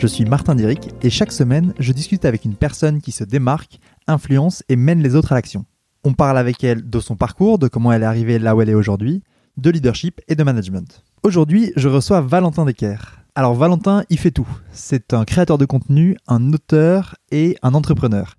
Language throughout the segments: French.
Je suis Martin Diric et chaque semaine, je discute avec une personne qui se démarque, influence et mène les autres à l'action. On parle avec elle de son parcours, de comment elle est arrivée là où elle est aujourd'hui, de leadership et de management. Aujourd'hui, je reçois Valentin Decker. Alors Valentin, il fait tout. C'est un créateur de contenu, un auteur et un entrepreneur.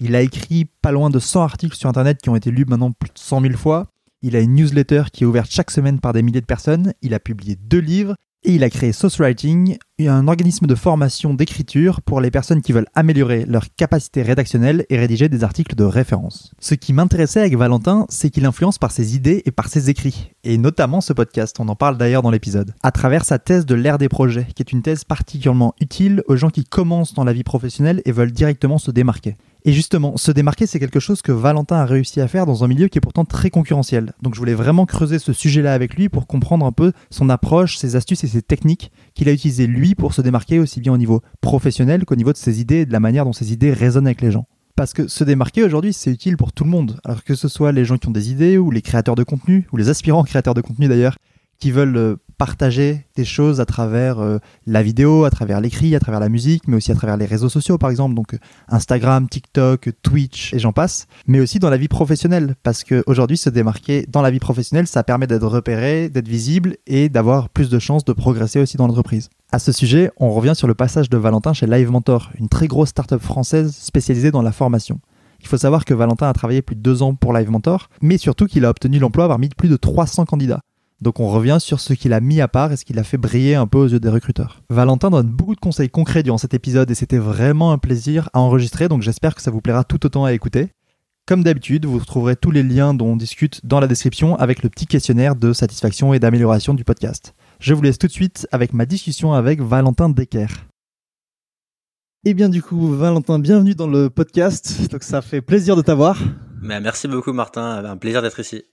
Il a écrit pas loin de 100 articles sur Internet qui ont été lus maintenant plus de 100 000 fois. Il a une newsletter qui est ouverte chaque semaine par des milliers de personnes. Il a publié deux livres et il a créé Sauce Writing, un organisme de formation d'écriture pour les personnes qui veulent améliorer leur capacité rédactionnelle et rédiger des articles de référence. Ce qui m'intéressait avec Valentin, c'est qu'il influence par ses idées et par ses écrits, et notamment ce podcast, on en parle d'ailleurs dans l'épisode, à travers sa thèse de l'ère des projets, qui est une thèse particulièrement utile aux gens qui commencent dans la vie professionnelle et veulent directement se démarquer. Et justement, se démarquer, c'est quelque chose que Valentin a réussi à faire dans un milieu qui est pourtant très concurrentiel. Donc je voulais vraiment creuser ce sujet-là avec lui pour comprendre un peu son approche, ses astuces et ses techniques qu'il a utilisées lui pour se démarquer aussi bien au niveau professionnel qu'au niveau de ses idées et de la manière dont ses idées résonnent avec les gens. Parce que se démarquer aujourd'hui, c'est utile pour tout le monde. Alors que ce soit les gens qui ont des idées ou les créateurs de contenu, ou les aspirants créateurs de contenu d'ailleurs, qui veulent euh, partager des choses à travers euh, la vidéo, à travers l'écrit, à travers la musique, mais aussi à travers les réseaux sociaux par exemple, donc euh, Instagram, TikTok, Twitch et j'en passe, mais aussi dans la vie professionnelle, parce qu'aujourd'hui se démarquer dans la vie professionnelle, ça permet d'être repéré, d'être visible et d'avoir plus de chances de progresser aussi dans l'entreprise. À ce sujet, on revient sur le passage de Valentin chez Live Mentor, une très grosse startup française spécialisée dans la formation. Il faut savoir que Valentin a travaillé plus de deux ans pour Live Mentor, mais surtout qu'il a obtenu l'emploi parmi plus de 300 candidats. Donc on revient sur ce qu'il a mis à part et ce qu'il a fait briller un peu aux yeux des recruteurs. Valentin donne beaucoup de conseils concrets durant cet épisode et c'était vraiment un plaisir à enregistrer, donc j'espère que ça vous plaira tout autant à écouter. Comme d'habitude, vous retrouverez tous les liens dont on discute dans la description avec le petit questionnaire de satisfaction et d'amélioration du podcast. Je vous laisse tout de suite avec ma discussion avec Valentin Decker. Et bien du coup, Valentin, bienvenue dans le podcast. Donc ça fait plaisir de t'avoir. Merci beaucoup Martin, un plaisir d'être ici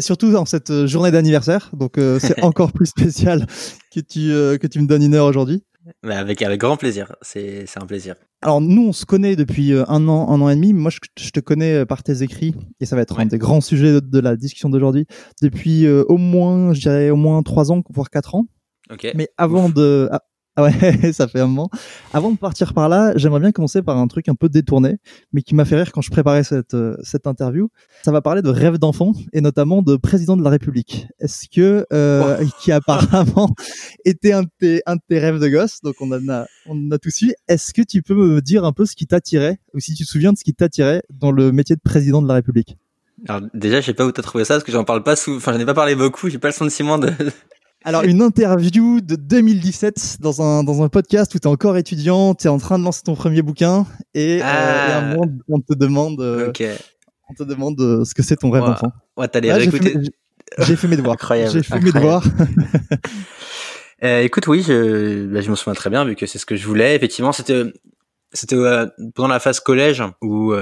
surtout dans cette euh, journée d'anniversaire, donc euh, c'est encore plus spécial que tu, euh, que tu me donnes une heure aujourd'hui. avec, avec grand plaisir, c'est un plaisir. Alors nous, on se connaît depuis un an, un an et demi. Moi, je, te connais par tes écrits, et ça va être un des grands sujets de, la discussion d'aujourd'hui, depuis au moins, je dirais au moins trois ans, voire quatre ans. Okay. Mais avant de, ah ouais, ça fait un moment. Avant de partir par là, j'aimerais bien commencer par un truc un peu détourné, mais qui m'a fait rire quand je préparais cette, euh, cette interview. Ça va parler de rêve d'enfant et notamment de président de la République. Est-ce que, euh, qui apparemment était un de, tes, un de tes rêves de gosse, donc on en a, on a tout su. Est-ce que tu peux me dire un peu ce qui t'attirait, ou si tu te souviens de ce qui t'attirait dans le métier de président de la République? Alors déjà, je sais pas où t'as trouvé ça parce que j'en parle pas sous, enfin j'en ai pas parlé beaucoup, j'ai pas le sentiment de, alors, une interview de 2017 dans un, dans un podcast où tu es encore étudiant, tu es en train de lancer ton premier bouquin et, euh, ah. un moment, on te demande, euh, on te demande euh, ce que c'est ton rêve d'enfant. Ouais, t'allais réécouter. J'ai fait mes devoirs. Incroyable. J'ai fait mes devoirs. euh, écoute, oui, je, bah, je me souviens très bien vu que c'est ce que je voulais. Effectivement, c'était, c'était pendant la phase collège où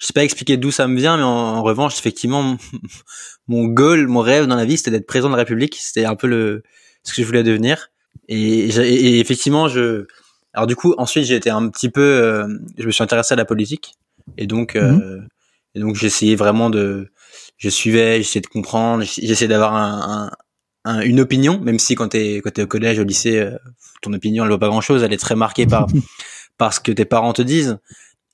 je sais pas expliquer d'où ça me vient, mais en, revanche, effectivement, mon, goal, mon rêve dans la vie, c'était d'être président de la République. C'était un peu le ce que je voulais devenir. Et, et, effectivement, je. Alors du coup, ensuite, j'ai été un petit peu. Euh, je me suis intéressé à la politique, et donc, euh, mhm. et donc, j'essayais vraiment de. Je suivais, j'essayais de comprendre, j'essayais d'avoir un, un, une opinion, même si quand t'es quand es au collège, au lycée, euh, ton opinion elle vaut pas grand chose, elle est très marquée par par ce que tes parents te disent.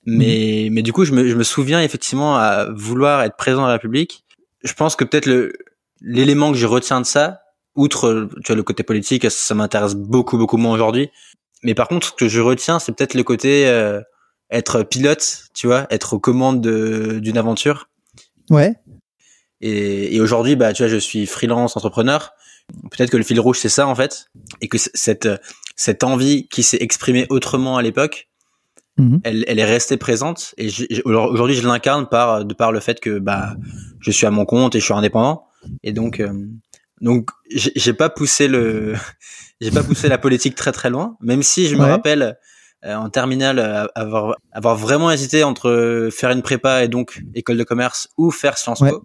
Mais, mhm. mais du coup, je me, je me souviens effectivement à vouloir être présent à la République. Je pense que peut-être le l'élément que je retiens de ça, outre tu vois, le côté politique, ça, m'intéresse beaucoup, beaucoup moins aujourd'hui. Mais par contre, ce que je retiens, c'est peut-être le côté euh, être pilote, tu vois, être aux commandes d'une aventure. Ouais. Et, et aujourd'hui, bah, tu vois, je suis freelance entrepreneur. Peut-être que le fil rouge, c'est ça, en fait. Et que cette, cette envie qui s'est exprimée autrement à l'époque, Mhm. Elle, elle, est restée présente et aujourd'hui je l'incarne par de par le fait que bah je suis à mon compte et je suis indépendant et donc euh, donc j'ai pas poussé le j'ai pas poussé la politique très très loin, même si je me Ouais. rappelle euh, en terminale euh, avoir avoir vraiment hésité entre faire une prépa et donc école de commerce ou faire Sciences Ouais. Po.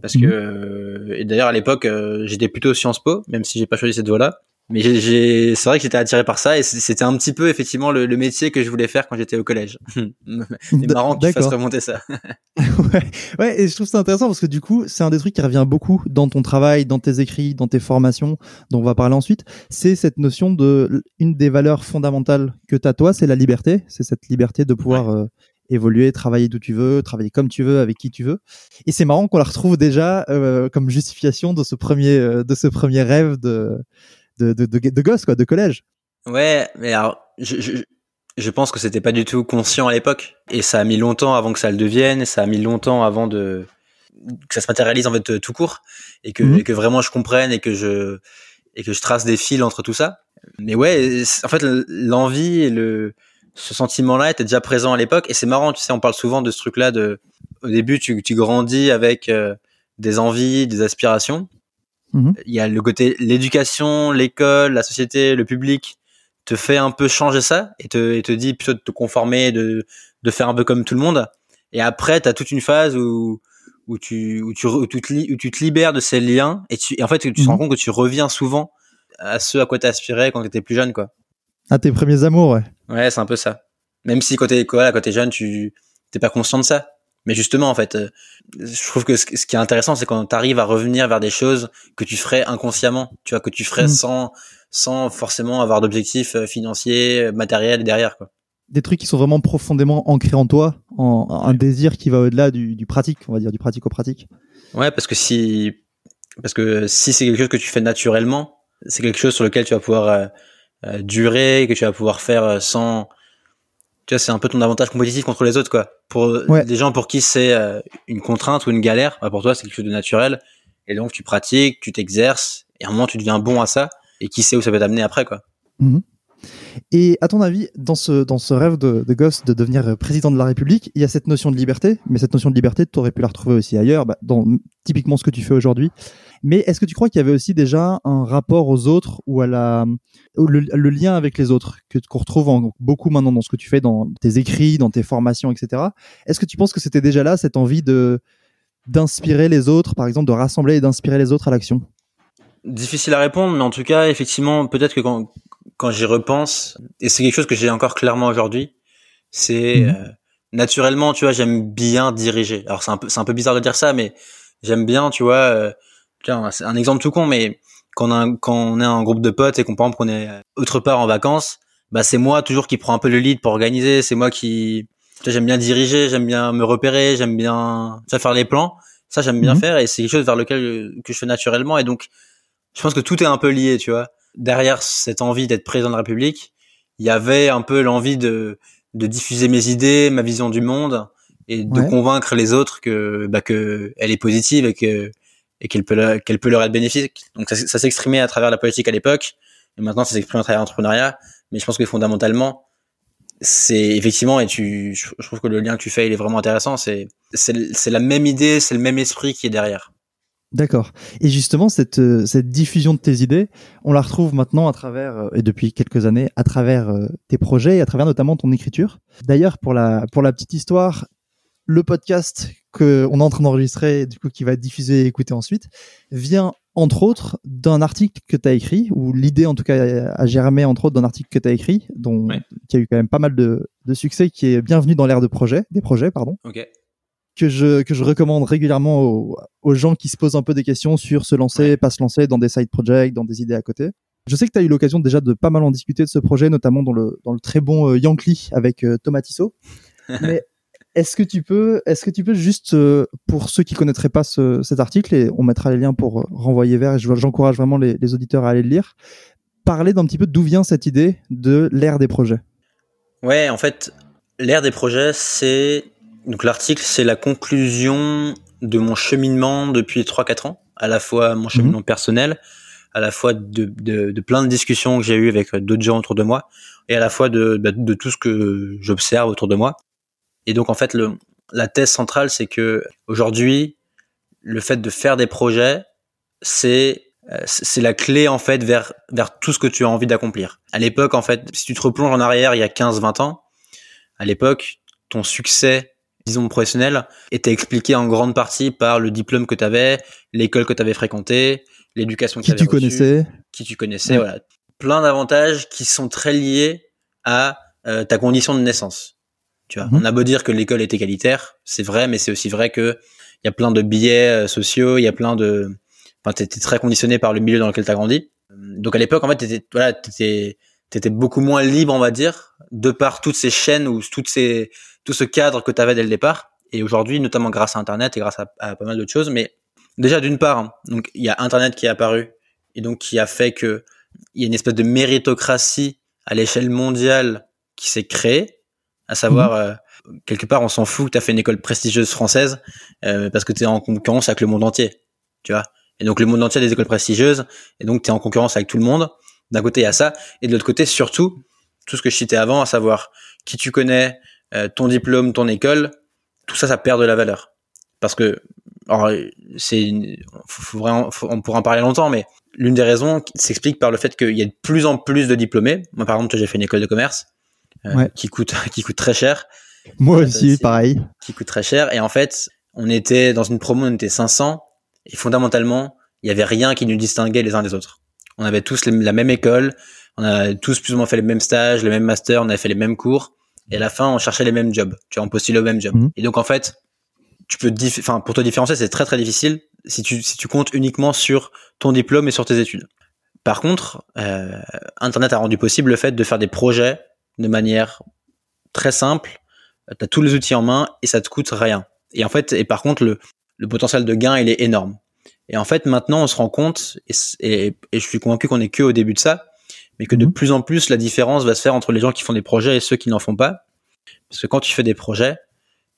Parce que euh, et d'ailleurs à l'époque euh, j'étais plutôt Sciences Po, même si j'ai pas choisi cette voie-là. Mais j'ai, c'est vrai que j'étais attiré par ça et c'était un petit peu effectivement le, le métier que je voulais faire quand j'étais au collège. C'est marrant que tu fasses remonter ça. ouais. ouais, et je trouve ça intéressant parce que du coup, c'est un des trucs qui revient beaucoup dans ton travail, dans tes écrits, dans tes formations, dont on va parler ensuite. C'est cette notion de une des valeurs fondamentales que tu as toi, c'est la liberté. C'est cette liberté de pouvoir euh, évoluer, travailler d'où tu veux, travailler comme tu veux, avec qui tu veux. Et c'est marrant qu'on la retrouve déjà euh, comme justification de ce premier, euh, de ce premier rêve de, de, de, de, de gosse, quoi, de collège. Ouais, mais alors, je, je, je pense que c'était pas du tout conscient à l'époque. Et ça a mis longtemps avant que ça le devienne, et ça a mis longtemps avant de que ça se matérialise en fait euh, tout court, et que, Mhm. et que vraiment je comprenne et que je et que je trace des fils entre tout ça. Mais ouais, en fait, l'envie et le ce sentiment-là était déjà présent à l'époque, et c'est marrant, tu sais, on parle souvent de ce truc-là de au début tu, tu grandis avec euh, des envies, des aspirations. Mhm. Il y a le côté l'éducation, l'école, la société, le public te fait un peu changer ça et te, et te dit plutôt de te conformer, de, de faire un peu comme tout le monde. Et après, tu as toute une phase où, où, tu, où, tu, où, tu te, li- où tu te libères de ces liens et, tu, et en fait, tu te Mhm. rends compte que tu reviens souvent à ce à quoi tu aspirais quand tu étais plus jeune. quoi. À tes premiers amours, ouais. Ouais, c'est un peu ça. Même si quand t'es quand t'es jeune, tu t'es pas conscient de ça. Mais justement, en fait, euh, je trouve que ce, ce qui est intéressant, c'est quand t'arrives à revenir vers des choses que tu ferais inconsciemment, tu vois, que tu ferais Mm. sans sans forcément avoir d'objectifs euh, financiers, euh, matériels derrière, quoi. des trucs qui sont vraiment profondément ancrés en toi, en, un désir qui va au-delà du, du pratique, on va dire, du pratico-pratique. Ouais, parce que si parce que si c'est quelque chose que tu fais naturellement, c'est quelque chose sur lequel tu vas pouvoir euh, durer, que tu vas pouvoir faire sans tu vois, c'est un peu ton avantage compétitif contre les autres, quoi. Pour Ouais. des gens pour qui c'est euh, une contrainte ou une galère, bah, pour toi c'est quelque chose de naturel. Et donc tu pratiques, tu t'exerces, et à un moment tu deviens bon à ça. Et qui sait où ça peut t'amener après, quoi. Et à ton avis, dans ce, dans ce rêve de, de gosse de devenir président de la République, il y a cette notion de liberté, mais cette notion de liberté, tu aurais pu la retrouver aussi ailleurs, bah, dans typiquement ce que tu fais aujourd'hui. Mais est-ce que tu crois qu'il y avait aussi déjà un rapport aux autres ou à la, le, lien avec les autres que qu'on retrouve beaucoup maintenant dans ce que tu fais, dans tes écrits, dans tes formations, etc. Est-ce que tu penses que c'était déjà là cette envie de d'inspirer les autres, par exemple, de rassembler et d'inspirer les autres à l'action? Difficile à répondre, mais en tout cas, effectivement, peut-être que quand, quand j'y repense, et c'est quelque chose que j'ai encore clairement aujourd'hui, c'est Mhm. euh, naturellement, tu vois, j'aime bien diriger. Alors c'est un peu, c'est un peu bizarre de dire ça, mais j'aime bien, tu vois. euh, tiens, c'est un exemple tout con, mais quand on, a, un- quand on est un groupe de potes et qu'on par exemple qu'on est autre part en vacances, bah c'est moi toujours qui prends un peu le lead pour organiser. C'est moi qui, tu vois, j'aime bien diriger, j'aime bien me repérer, j'aime bien tu vois, faire les plans. Ça j'aime bien Mhm. faire et c'est quelque chose vers lequel euh, que je fais naturellement et donc je pense que tout est un peu lié, tu vois. Derrière cette envie d'être président de la République, il y avait un peu l'envie de, de diffuser mes idées, ma vision du monde, et de Ouais. convaincre les autres que, bah, que elle est positive et que et qu'elle peut leur- qu'elle peut leur être bénéfique. Donc ça, ça s'exprimait à travers la politique à l'époque, et maintenant ça s'exprime à travers l'entrepreneuriat. Mais je pense que fondamentalement, c'est effectivement, et tu, je trouve que le lien que tu fais, il est vraiment intéressant. C'est c'est la même idée, c'est le même esprit qui est derrière. D'accord. Et justement, cette, euh, cette diffusion de tes idées, on la retrouve maintenant à travers, euh, et depuis quelques années, à travers euh, tes projets et à travers notamment ton écriture. D'ailleurs, pour la, pour la petite histoire, le podcast que on est en train d'enregistrer, du coup, qui va être diffusé et écouté ensuite, vient entre autres d'un article que tu as écrit, ou l'idée en tout cas a germé entre autres d'un article que tu as écrit, dont, Ouais. qui a eu quand même pas mal de, de succès, qui est bienvenu dans l'ère de projet, des projets, pardon Ok. Que je, que je recommande régulièrement aux, aux gens qui se posent un peu des questions sur se lancer, pas se lancer dans des side projects, dans des idées à côté. Je sais que tu as eu l'occasion déjà de pas mal en discuter de ce projet, notamment dans le, dans le très bon euh, Yankee avec euh, Thomas Tissot. Mais est-ce que tu peux, est-ce que tu peux juste, euh, pour ceux qui connaîtraient pas ce- cet article, et on mettra les liens pour euh, renvoyer vers, et je- j'encourage vraiment les, les auditeurs à aller le lire, parler d'un petit peu d'où vient cette idée de l'ère des projets? Ouais, en fait, l'ère des projets, c'est donc l'article, c'est la conclusion de mon cheminement depuis 3-4 ans, à la fois mon cheminement personnel, à la fois de, de, de plein de discussions que j'ai eues avec d'autres gens autour de moi, et à la fois de, bah, de tout ce que j'observe autour de moi. Et donc en fait, le, la thèse centrale, c'est que aujourd'hui, le fait de faire des projets, c'est euh, c'est la clé en fait vers vers tout ce que tu as envie d'accomplir. À l'époque en fait, si tu te replonges en arrière il y a 15 20 ans, à l'époque, ton succès disons professionnel était expliqué en grande partie par le diplôme que tu avais, l'école que tu avais fréquentée, l'éducation que Qui tu connaissais. qui tu connaissais, voilà. Plein d'avantages qui sont très liés à euh, ta condition de naissance. Tu vois, Mhm. on a beau dire que l'école est égalitaire, c'est vrai, mais c'est aussi vrai que il y a plein de biais euh, sociaux, il y a plein de, enfin, t'es très conditionné par le milieu dans lequel t'as grandi. Donc à l'époque, en fait, t'étais, voilà, t'étais, t'étais beaucoup moins libre, on va dire, de par toutes ces chaînes ou toutes ces, tout ce cadre que t'avais dès le départ. Et aujourd'hui, notamment grâce à Internet et grâce à, à pas mal d'autres choses, mais déjà d'une part, hein, donc il y a Internet qui est apparu et donc qui a fait que il y a une espèce de méritocratie à l'échelle mondiale qui s'est créée, à savoir euh, quelque part on s'en fout que tu as fait une école prestigieuse française euh, parce que tu es en concurrence avec le monde entier, tu vois. Et donc le monde entier a des écoles prestigieuses et donc tu es en concurrence avec tout le monde. D'un côté il y a ça et de l'autre côté surtout tout ce que je citais avant, à savoir qui tu connais, euh, ton diplôme, ton école, tout ça ça perd de la valeur parce que alors c'est on pourra en parler longtemps mais l'une des raisons s'explique par le fait qu'il y a de plus en plus de diplômés. Moi, par exemple, j'ai fait une école de commerce euh, Ouais. qui coûte qui coûte très cher, Moi aussi, pareil. qui coûte très cher. Et en fait, on était dans une promo, on était 500 et fondamentalement, il y avait rien qui nous distinguait les uns des autres. On avait tous les- la même école, on a tous plus ou moins fait les mêmes stages, les mêmes masters, on avait fait les mêmes cours. Et à la fin, on cherchait les mêmes jobs. Tu vois, on postulait au même job. Mhm. Et donc, en fait, tu peux, enfin, pour te différencier, c'est très très difficile si tu si tu comptes uniquement sur ton diplôme et sur tes études. Par contre, euh, Internet a rendu possible le fait de faire des projets de manière très simple. Tu as tous les outils en main et ça te coûte rien. Et en fait, et par contre, le, le potentiel de gain, il est énorme. Et en fait, maintenant, on se rend compte, et, et, et je suis convaincu qu'on est que au début de ça, mais que de Mhm. plus en plus, la différence va se faire entre les gens qui font des projets et ceux qui n'en font pas. Parce que quand tu fais des projets,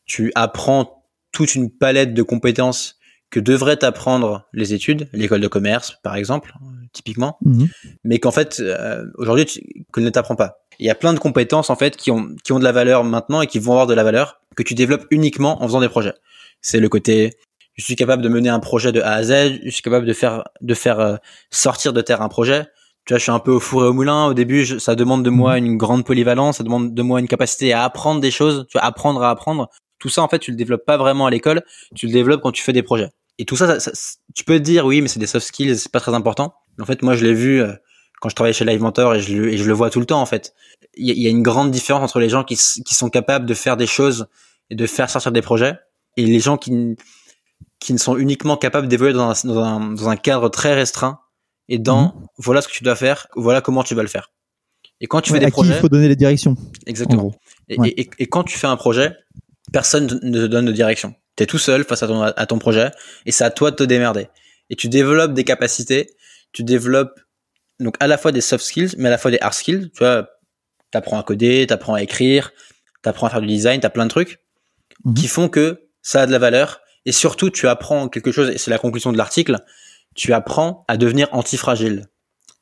tu apprends toute une palette de compétences que devraient t'apprendre les études, l'école de commerce, par exemple, typiquement Mhm. mais qu'en fait euh, aujourd'hui tu- que ne t'apprends pas. Il y a plein de compétences en fait qui ont qui ont de la valeur maintenant et qui vont avoir de la valeur que tu développes uniquement en faisant des projets. C'est le côté je suis capable de mener un projet de A à Z, je suis capable de faire de faire euh, sortir de terre un projet. Tu vois, je suis un peu au four et au moulin. Au début, je- ça demande de moi une grande polyvalence, ça demande de moi une capacité à apprendre des choses, tu vois, apprendre à apprendre. Tout ça, en fait, tu le développes pas vraiment à l'école, tu le développes quand tu fais des projets. Et tout ça, ça- ça- tu peux te dire oui, mais c'est des soft skills, c'est pas très important. Mais en fait, moi, je l'ai vu euh, quand je travaillais chez Live Mentor et je, le- et je le vois tout le temps en fait. Il y, a- il y a une grande différence entre les gens qui, qui sont capables de faire des choses et de faire sortir des projets et les gens qui, qui ne sont uniquement capables d'évoluer dans un, dans, un, dans un cadre très restreint et dans voilà ce que tu dois faire, voilà comment tu vas le faire. Et quand tu Ouais, fais à des qui il projets, faut donner les directions, en exactement. Et, Ouais. et- et- et quand tu fais un projet, personne ne te donne de direction. Tu es tout seul face à ton, à ton projet et c'est à toi de te démerder. Et tu développes des capacités, tu développes donc à la fois des soft skills, mais à la fois des hard skills. Tu vois, t'apprends à coder, t'apprends à écrire, t'apprends à faire du design, t'as plein de trucs Mhm. qui font que ça a de la valeur. Et surtout, tu apprends quelque chose, et c'est la conclusion de l'article, tu apprends à devenir antifragile.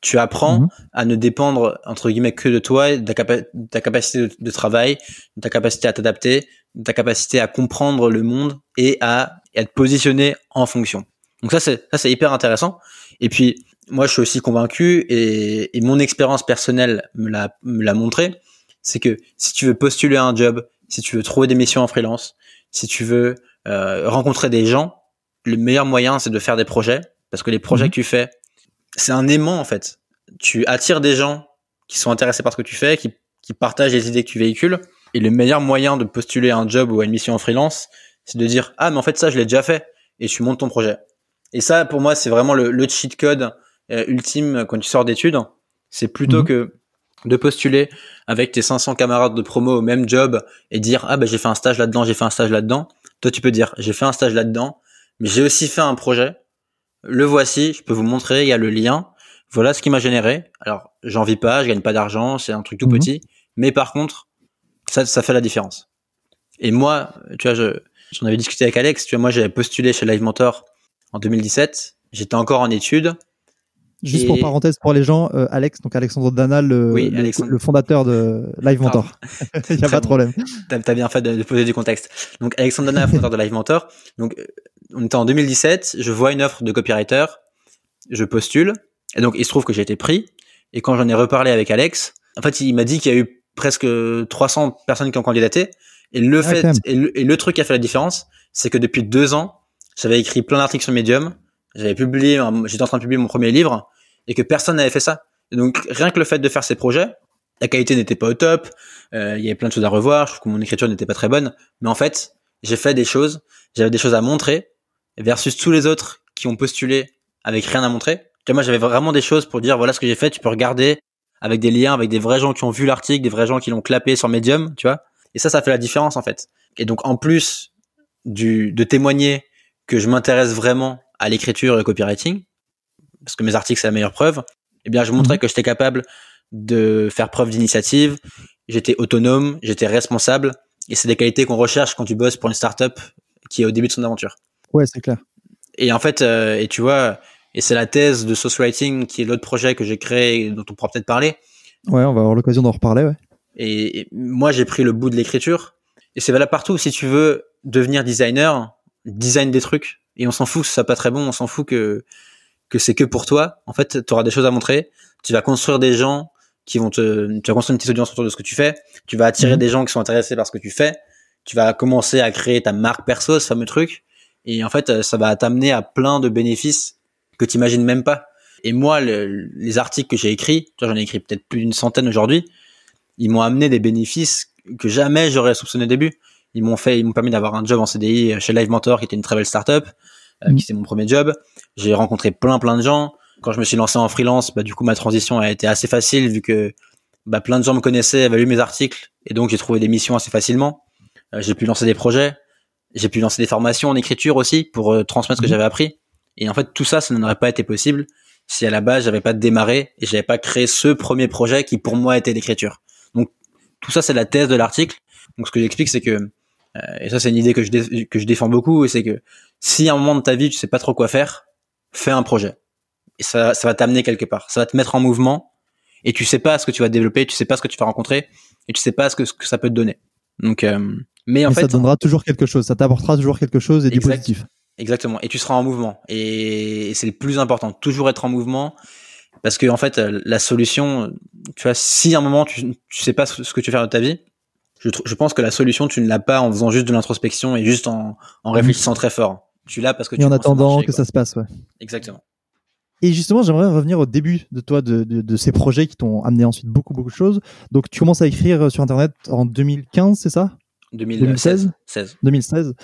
Tu apprends Mhm. à ne dépendre, entre guillemets, que de toi, de ta, capa- de ta capacité de, de travail, de ta capacité à t'adapter, de ta capacité à comprendre le monde et à, et à te positionner en fonction. Donc ça, c'est, ça, c'est hyper intéressant. Et puis, moi, je suis aussi convaincu et, et mon expérience personnelle me l'a, me l'a montré, c'est que si tu veux postuler à un job, si tu veux trouver des missions en freelance, si tu veux euh, rencontrer des gens, le meilleur moyen, c'est de faire des projets, parce que les projets Mhm. que tu fais, c'est un aimant en fait. Tu attires des gens qui sont intéressés par ce que tu fais, qui, qui partagent les idées que tu véhicules. Et le meilleur moyen de postuler à un job ou à une mission en freelance, c'est de dire ah mais en fait ça je l'ai déjà fait et tu montes ton projet. Et ça pour moi c'est vraiment le, le cheat code euh, ultime quand tu sors d'études. C'est plutôt Mhm. que de postuler avec tes 500 camarades de promo au même job et dire ah bah j'ai fait un stage là-dedans, j'ai fait un stage là-dedans. Toi tu peux dire j'ai fait un stage là-dedans, mais j'ai aussi fait un projet. Le voici, je peux vous montrer, il y a le lien. Voilà ce qui m'a généré. Alors, j'en vis pas, je gagne pas d'argent, c'est un truc tout Mhm. petit, mais par contre, ça, ça fait la différence. Et moi, tu vois, je, j'en avais discuté avec Alex, tu vois, moi j'avais postulé chez Live Mentor en 2017, j'étais encore en études. Juste Et- pour parenthèse pour les gens, euh, Alex, donc Alexandre Dana, le, Oui, le- Alexandre. le fondateur de Live Mentor. Il n'y a pas de bon. problème. T'as, bien fait de, de poser du contexte. Donc, Alexandre Dana, fondateur de Live Mentor. Donc, euh, on était en 2017, je vois une offre de copywriter. je postule. Et donc, il se trouve que j'ai été pris. Et quand j'en ai reparlé avec Alex, en fait, il m'a dit qu'il y a eu presque 300 personnes qui ont candidaté. Et le Ah, fait, et le, et le truc qui a fait la différence, c'est que depuis deux ans, j'avais écrit plein d'articles sur Medium, j'avais publié, j'étais en train de publier mon premier livre, et que personne n'avait fait ça. Et donc, rien que le fait de faire ces projets, la qualité n'était pas au top, euh, il y avait plein de choses à revoir, je trouve que mon écriture n'était pas très bonne, mais en fait, j'ai fait des choses, j'avais des choses à montrer, versus tous les autres qui ont postulé avec rien à montrer. Vois, moi, j'avais vraiment des choses pour dire, voilà ce que j'ai fait, tu peux regarder avec des liens, avec des vrais gens qui ont vu l'article, des vrais gens qui l'ont clapé sur Medium, tu vois. Et ça, ça fait la différence, en fait. Et donc, en plus du, de témoigner que je m'intéresse vraiment à l'écriture et au copywriting, parce que mes articles, c'est la meilleure preuve, eh bien, je montrais que j'étais capable de faire preuve d'initiative, j'étais autonome, j'étais responsable, et c'est des qualités qu'on recherche quand tu bosses pour une startup qui est au début de son aventure. Ouais, c'est clair. Et en fait, euh, et tu vois, et c'est la thèse de Source Writing qui est l'autre projet que j'ai créé et dont on pourra peut-être parler. Ouais, on va avoir l'occasion d'en reparler, ouais. Et, et moi, j'ai pris le bout de l'écriture. Et c'est valable partout. Si tu veux devenir designer, design des trucs. Et on s'en fout que ce soit pas très bon. On s'en fout que, que c'est que pour toi. En fait, tu auras des choses à montrer. Tu vas construire des gens qui vont te, tu vas construire une petite audience autour de ce que tu fais. Tu vas attirer Mhm. des gens qui sont intéressés par ce que tu fais. Tu vas commencer à créer ta marque perso, ce fameux truc. Et en fait, ça va t'amener à plein de bénéfices que tu imagines même pas. Et moi, le- les articles que j'ai écrits, tu vois, j'en ai écrit peut-être plus d'une centaine aujourd'hui, ils m'ont amené des bénéfices que jamais j'aurais soupçonné au début. Ils m'ont fait, ils m'ont permis d'avoir un job en CDI chez Live Mentor, qui était une très belle startup, euh, Mhm. qui c'était mon premier job. J'ai rencontré plein plein de gens. Quand je me suis lancé en freelance, bah du coup ma transition a été assez facile vu que bah, plein de gens me connaissaient, avaient lu mes articles, et donc j'ai trouvé des missions assez facilement. Euh, j'ai pu lancer des projets, j'ai pu lancer des formations en écriture aussi pour euh, transmettre ce que Mhm. j'avais appris. Et en fait tout ça, ça n'aurait pas été possible si à la base j'avais pas démarré et j'avais pas créé ce premier projet qui pour moi était l'écriture. Donc tout ça c'est la thèse de l'article. Donc ce que j'explique c'est que euh, et ça c'est une idée que je que je défends beaucoup et c'est que si à un moment de ta vie tu sais pas trop quoi faire, fais un projet. Et ça ça va t'amener quelque part, ça va te mettre en mouvement et tu sais pas ce que tu vas développer, tu sais pas ce que tu vas rencontrer et tu sais pas ce que ce que ça peut te donner. Donc euh, mais en Mais fait ça te donnera toujours quelque chose, ça t'apportera toujours quelque chose et du positif. Exactement. Et tu seras en mouvement. Et c'est le plus important. Toujours être en mouvement. Parce que, en fait, euh, la solution, tu vois, si à un moment tu, tu sais pas ce que tu veux faire de ta vie, je, pense que la solution, tu ne l'as pas en faisant juste de l'introspection et juste en, en réfléchissant très fort. Tu l'as parce que tu Et en commences à attendant marcher, que ça se passe, ouais. Exactement. Et justement, j'aimerais revenir au début de toi, de, de, de ces projets qui t'ont amené ensuite beaucoup, beaucoup de choses. Donc, tu commences à écrire sur Internet en 2015, c'est ça? 2016 16. 2016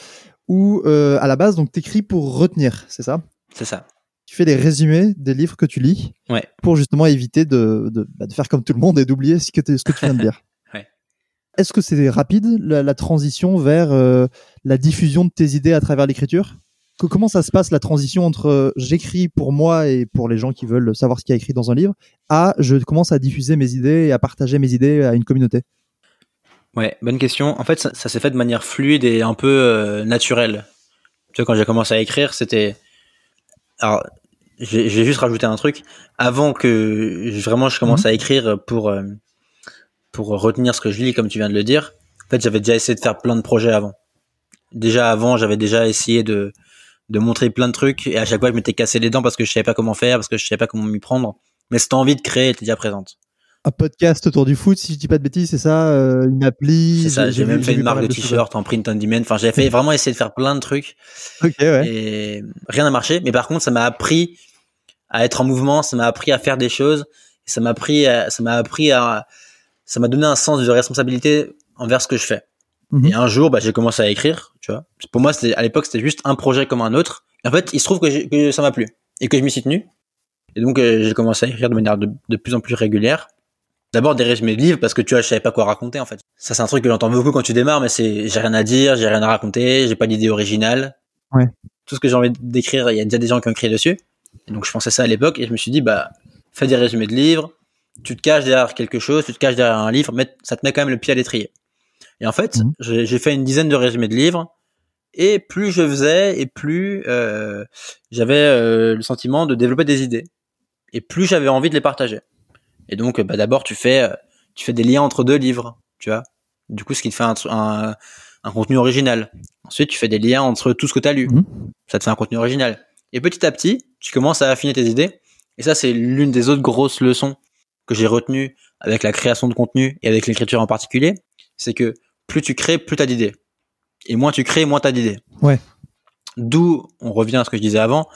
Où, euh, à la base, donc, t'écris pour retenir, c'est ça? C'est ça. Tu fais des résumés des livres que tu lis Ouais. pour justement éviter de, de, bah, de faire comme tout le monde et d'oublier ce que, ce que tu viens de dire. Ouais. Est-ce que c'est rapide, la, la transition vers euh, la diffusion de tes idées à travers l'écriture? Que- Comment ça se passe la transition entre euh, j'écris pour moi et pour les gens qui veulent savoir ce qu'il y a écrit dans un livre à je commence à diffuser mes idées et à partager mes idées à une communauté? Ouais, bonne question. En fait, ça, ça s'est fait de manière fluide et un peu euh, naturelle. Tu vois, quand j'ai commencé à écrire, c'était. Alors, j'ai juste rajouté un truc. Avant que vraiment je commence à écrire pour euh, pour retenir ce que je lis, comme tu viens de le dire. En fait, j'avais déjà essayé de faire plein de projets avant. Déjà avant, j'avais déjà essayé de de montrer plein de trucs et à chaque fois, je m'étais cassé les dents parce que je savais pas comment faire, parce que je savais pas comment m'y prendre. Mais cette envie de créer était déjà présente. Un podcast autour du foot, si je dis pas de bêtises, c'est ça euh, Une appli C'est ça. J'ai même fait une marque de t-shirt en print on demand. Enfin, j'ai fait vraiment essayer de faire plein de trucs. Ok, ouais. et rien n'a marché. Mais par contre, ça m'a appris à être en mouvement, ça m'a appris à faire des choses, ça m'a appris, à- ça m'a appris à, ça m'a donné un sens de responsabilité envers ce que je fais. Mhm. Et un jour, bah, j'ai commencé à écrire, tu vois. Pour moi, à l'époque, c'était juste un projet comme un autre. Et en fait, il se trouve que, ça m'a plu et que je m'y suis tenu. Et donc, euh, j'ai commencé à écrire de manière de, de plus en plus régulière. D'abord des résumés de livres parce que tu vois, je savais pas quoi raconter en fait. Ça, c'est un truc que j'entends beaucoup quand tu démarres, mais c'est j'ai rien à dire, j'ai rien à raconter, j'ai pas d'idée originale. Ouais. Tout ce que j'ai envie d'écrire, il y a déjà des gens qui ont écrit dessus. Et donc, je pensais ça à l'époque et je me suis dit, bah, fais des résumés de livres, tu te caches derrière quelque chose, tu te caches derrière un livre, mais ça te met quand même le pied à l'étrier. Et en fait, Mhm. j'ai fait une dizaine de résumés de livres et plus je faisais et plus euh, j'avais euh, le sentiment de développer des idées et plus j'avais envie de les partager. Et donc, bah, d'abord, tu fais, euh, tu fais des liens entre deux livres, tu vois. Du coup, ce qui te fait un, un, un contenu original. Ensuite, tu fais des liens entre tout ce que tu as lu. Mhm. Ça te fait un contenu original. Et petit à petit, tu commences à affiner tes idées. Et ça, c'est l'une des autres grosses leçons que j'ai retenues avec la création de contenu et avec l'écriture en particulier. C'est que plus tu crées, plus t'as d'idées. Et moins tu crées, moins t'as d'idées. Ouais. D'où, on revient à ce que je disais avant,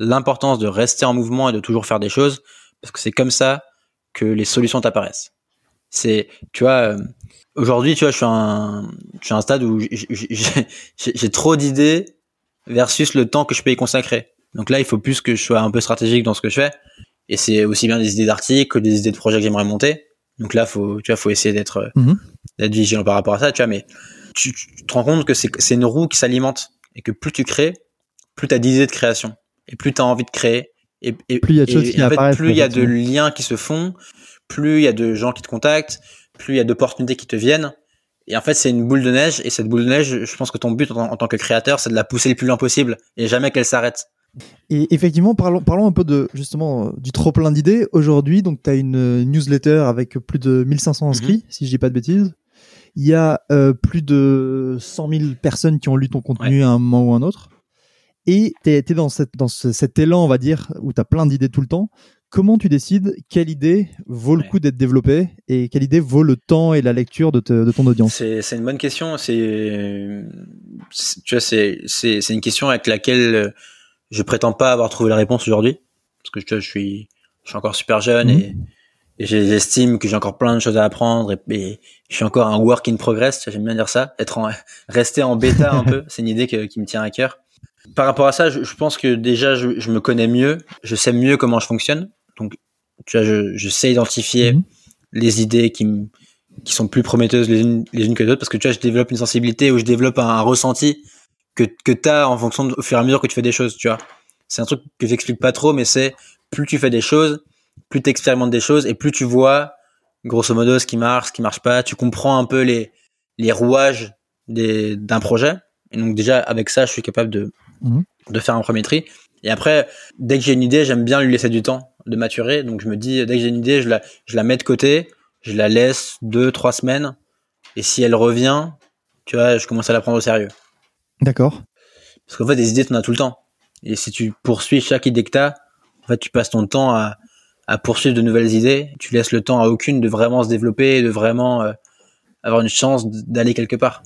l'importance de rester en mouvement et de toujours faire des choses, parce que c'est comme ça que les solutions t'apparaissent. C'est, tu vois, euh, aujourd'hui, tu vois, je suis, un, je suis à un stade où j'ai trop d'idées versus le temps que je peux y consacrer. Donc là, il faut plus que je sois un peu stratégique dans ce que je fais. Et c'est aussi bien des idées d'articles que des idées de projets que j'aimerais monter. Donc là, faut, tu vois, faut essayer d'être, Mhm. d'être vigilant par rapport à ça, tu vois. Mais tu, tu te rends compte que c'est, une roue qui s'alimente et que plus tu crées, plus t'as d'idées de création et plus t'as envie de créer. Et, et Plus il y a de choses qui en fait, plus il y a de liens qui se font, plus il y a de gens qui te contactent, plus il y a d'opportunités qui te viennent. Et en fait, c'est une boule de neige. Et cette boule de neige, je pense que ton but en, en tant que créateur, c'est de la pousser le plus loin possible et jamais qu'elle s'arrête. Et effectivement, parlons, parlons un peu de justement euh, du trop plein d'idées. Aujourd'hui, donc tu as une euh, newsletter avec plus de 1500 inscrits, si je dis pas de bêtises. Il y a euh, plus de 100 000 personnes qui ont lu ton contenu à un moment ou un autre. Et tu es, dans, cette, dans ce- cet élan, on va dire, où tu as plein d'idées tout le temps. Comment tu décides quelle idée vaut le Ouais. coup d'être développée et quelle idée vaut le temps et la lecture de, te- de ton audience? C'est, une bonne question. C'est, c'est- tu vois, c'est, c'est, c'est une question avec laquelle je prétends pas avoir trouvé la réponse aujourd'hui. Parce que vois, je suis, je suis encore super jeune Mhm. et, et j'ai- j'estime que j'ai encore plein de choses à apprendre et, et je suis encore un work in progress. J'aime bien dire ça. Être en, rester en bêta un peu. C'est une idée que- qui me tient à cœur. Par rapport à ça, je, je pense que déjà, je, je me connais mieux. Je sais mieux comment je fonctionne. Donc, tu vois, je, je sais identifier Mhm. les idées qui me, qui sont plus prometteuses les unes, les unes que les autres parce que tu vois je développe une sensibilité ou je développe un, un ressenti que que t'as en fonction de, au fur et à mesure que tu fais des choses tu vois. C'est un truc que j'explique pas trop mais c'est plus tu fais des choses plus tu expérimentes des choses et plus tu vois grosso modo ce qui marche ce qui marche pas. Tu comprends un peu les les rouages d'un projet. Et donc déjà avec ça je suis capable de Mhm. de faire un premier tri. Et après dès que j'ai une idée j'aime bien lui laisser du temps de maturer. Donc je me dis dès que j'ai une idée je la je la mets de côté je la laisse deux, trois semaines, et si elle revient, tu vois, je commence à la prendre au sérieux. D'accord. Parce qu'en fait, des idées, t'en as tout le temps. Et si tu poursuis chaque idée que t'as, en fait, tu passes ton temps à, à poursuivre de nouvelles idées, tu laisses le temps à aucune de vraiment se développer, de vraiment euh, avoir une chance d'aller quelque part.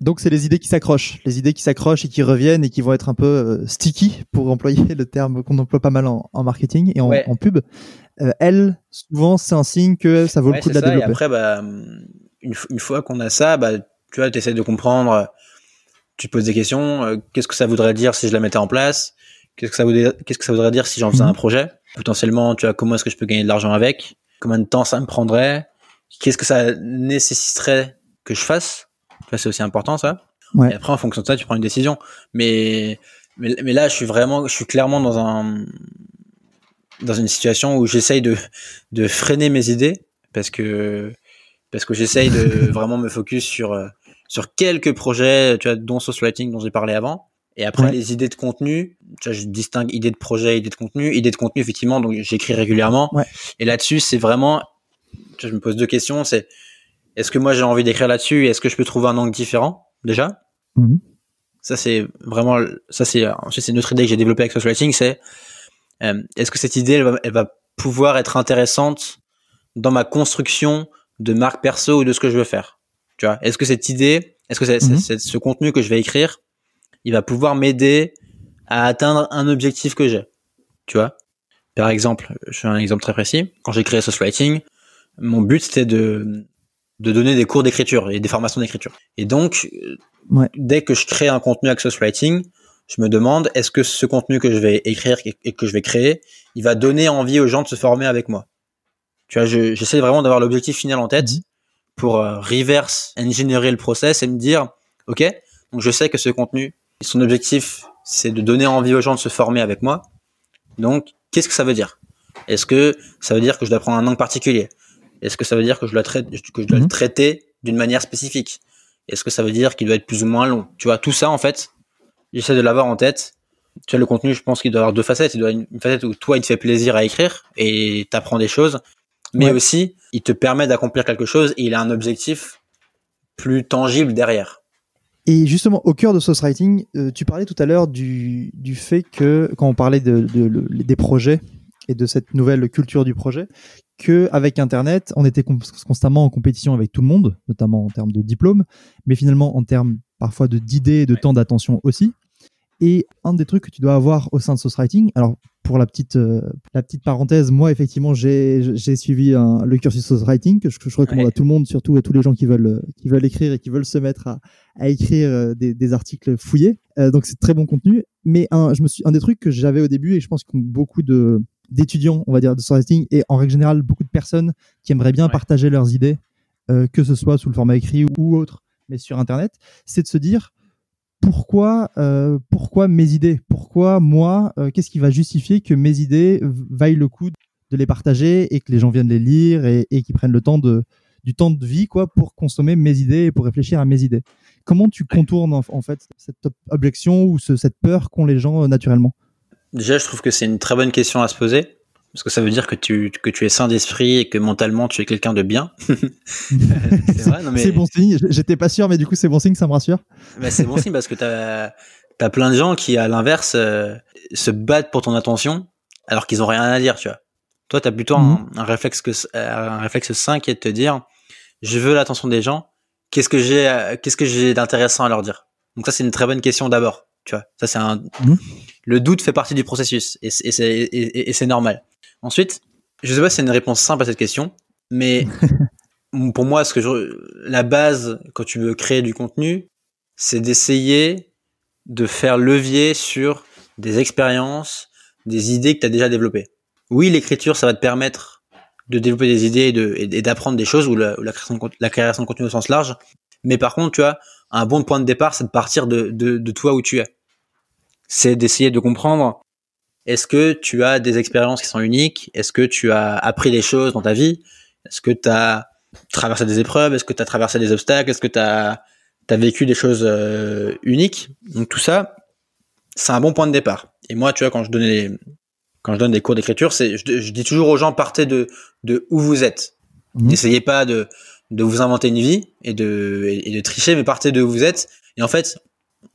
Donc c'est les idées qui s'accrochent, les idées qui s'accrochent et qui reviennent et qui vont être un peu euh, sticky, pour employer le terme qu'on emploie pas mal en, en marketing et en, Ouais. en pub. Euh, elles, souvent, c'est un signe que ça vaut Ouais, le coup de la ça. Et développer. après, bah, une, une fois qu'on a ça, bah, tu vois, tu essaies de comprendre, tu te poses des questions, euh, qu'est-ce que ça voudrait dire si je la mettais en place? Qu'est-ce que ça voudrait, qu'est-ce que ça voudrait dire si j'en faisais Mhm. un projet? Potentiellement, tu vois, comment est-ce que je peux gagner de l'argent avec? Combien de temps ça me prendrait? Qu'est-ce que ça nécessiterait que je fasse? Vois, c'est aussi important ça. Ouais. Et après, en fonction de ça, tu prends une décision. Mais, mais, mais là, je suis vraiment, je suis clairement dans un, dans une situation où j'essaye de, de freiner mes idées parce que, parce que j'essaye de vraiment me focus sur, euh, sur quelques projets, tu vois, dont Social Lighting dont j'ai parlé avant. Et après, Ouais. les idées de contenu, tu vois, je distingue idées de projet, idées de contenu. Idées de contenu, effectivement, donc j'écris régulièrement. Ouais. Et là-dessus, c'est vraiment, tu vois, je me pose deux questions. C'est, est-ce que moi j'ai envie d'écrire là-dessus et est-ce que je peux trouver un angle différent, déjà? Mhm. Ça, c'est vraiment, ça, c'est, c'est une autre idée que j'ai développée avec Social Writing, c'est, euh, est-ce que cette idée, elle va, elle va pouvoir être intéressante dans ma construction de marque perso ou de ce que je veux faire? Tu vois? Est-ce que cette idée, est-ce que c'est, Mhm. c'est- ce contenu que je vais écrire, il va pouvoir m'aider à atteindre un objectif que j'ai? Tu vois? Par exemple, je fais un exemple très précis. Quand j'ai créé Social Writing, mon but, c'était de, de donner des cours d'écriture et des formations d'écriture. Et donc, euh, Ouais. dès que je crée un contenu Access Writing, je me demande est-ce que ce contenu que je vais écrire et que je vais créer, il va donner envie aux gens de se former avec moi? Tu vois, je- j'essaie vraiment d'avoir l'objectif final en tête Mhm. Pour euh, reverse engineer le process et me dire ok, donc je sais que ce contenu, son objectif, c'est de donner envie aux gens de se former avec moi. Donc, qu'est-ce que ça veut dire? Est-ce que ça veut dire que je dois prendre un angle particulier? Est-ce que ça veut dire que je dois, traiter, que je dois Mhm. le traiter d'une manière spécifique? Est-ce que ça veut dire qu'il doit être plus ou moins long? Tu vois, tout ça, en fait, j'essaie de l'avoir en tête. Tu vois, le contenu, je pense qu'il doit avoir deux facettes. Il doit avoir une facette où toi, il te fait plaisir à écrire et t'apprends des choses. Mais Ouais. aussi, il te permet d'accomplir quelque chose et il a un objectif plus tangible derrière. Et justement, au cœur de Source Writing, euh, tu parlais tout à l'heure du, du fait que, quand on parlait de, de- le- des projets et de cette nouvelle culture du projet, que avec Internet, on était con- constamment en compétition avec tout le monde, notamment en termes de diplôme, mais finalement en termes parfois de d'idées et de temps d'attention aussi. Et un des trucs que tu dois avoir au sein de Source Writing, alors pour la petite, euh, la petite parenthèse, moi effectivement j'ai suivi un- le cursus Source Writing que je, que je recommande Ouais. à tout le monde, surtout à tous les gens qui veulent, euh, qui veulent écrire et qui veulent se mettre à, à écrire euh, des, des articles fouillés. Euh, donc c'est très bon contenu. Mais un, je me suis, un des trucs que j'avais au début et je pense que beaucoup de d'étudiants, on va dire, de source writing et en règle générale beaucoup de personnes qui aimeraient bien Ouais. partager leurs idées, euh, que ce soit sous le format écrit ou autre, mais sur Internet, c'est de se dire pourquoi, euh, pourquoi mes idées? Pourquoi moi euh, Qu'est-ce qui va justifier que mes idées vaillent le coup de les partager et que les gens viennent les lire et, et qu'ils prennent le temps de du temps de vie quoi pour consommer mes idées et pour réfléchir à mes idées? Comment tu contournes en, en fait cette objection ou ce- cette peur qu'ont les gens euh, naturellement? Déjà, je trouve que c'est une très bonne question à se poser. Parce que ça veut dire que tu, que tu es sain d'esprit et que mentalement tu es quelqu'un de bien. c'est vrai, non mais. C'est bon signe. J'étais pas sûr, mais du coup c'est bon signe, ça me rassure. Bah, c'est bon signe parce que t'as as plein de gens qui, à l'inverse, euh, se battent pour ton attention alors qu'ils ont rien à dire, tu vois. Toi, t'as plutôt un, un réflexe que un réflexe sain qui est de te dire, je veux l'attention des gens. Qu'est-ce que j'ai, euh, qu'est-ce que j'ai d'intéressant à leur dire? Donc ça, c'est une très bonne question d'abord, tu vois. Ça, c'est un. Mhm. Le doute fait partie du processus et- et c'est normal. Ensuite, je sais pas si c'est une réponse simple à cette question, mais pour moi, ce que je, la base quand tu veux créer du contenu, c'est d'essayer de faire levier sur des expériences, des idées que tu as déjà développées. Oui, l'écriture, ça va te permettre de développer des idées et de- d'apprendre des choses ou la, ou la création de, cont- la création de contenu au sens large. Mais par contre, tu vois, un bon point de départ, c'est de partir de, de, de toi où tu es. C'est d'essayer de comprendre est-ce que tu as des expériences qui sont uniques? Est-ce que tu as appris des choses dans ta vie? Est-ce que tu as traversé des épreuves? Est-ce que tu as traversé des obstacles? Est-ce que tu as, vécu des choses euh, uniques? Donc tout ça, c'est un bon point de départ. Et moi, tu vois, quand je donne les, quand je donne des cours d'écriture, c'est, je, je dis toujours aux gens partez de, de où vous êtes. Mhm. N'essayez pas de, de vous inventer une vie et de, et, et de tricher, mais partez de où vous êtes. Et en fait,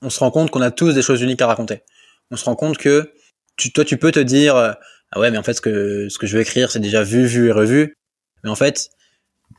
on se rend compte qu'on a tous des choses uniques à raconter. On se rend compte que tu, toi, tu peux te dire, euh, ah ouais, mais en fait, ce que, ce que je veux écrire, c'est déjà vu, vu et revu. Mais en fait,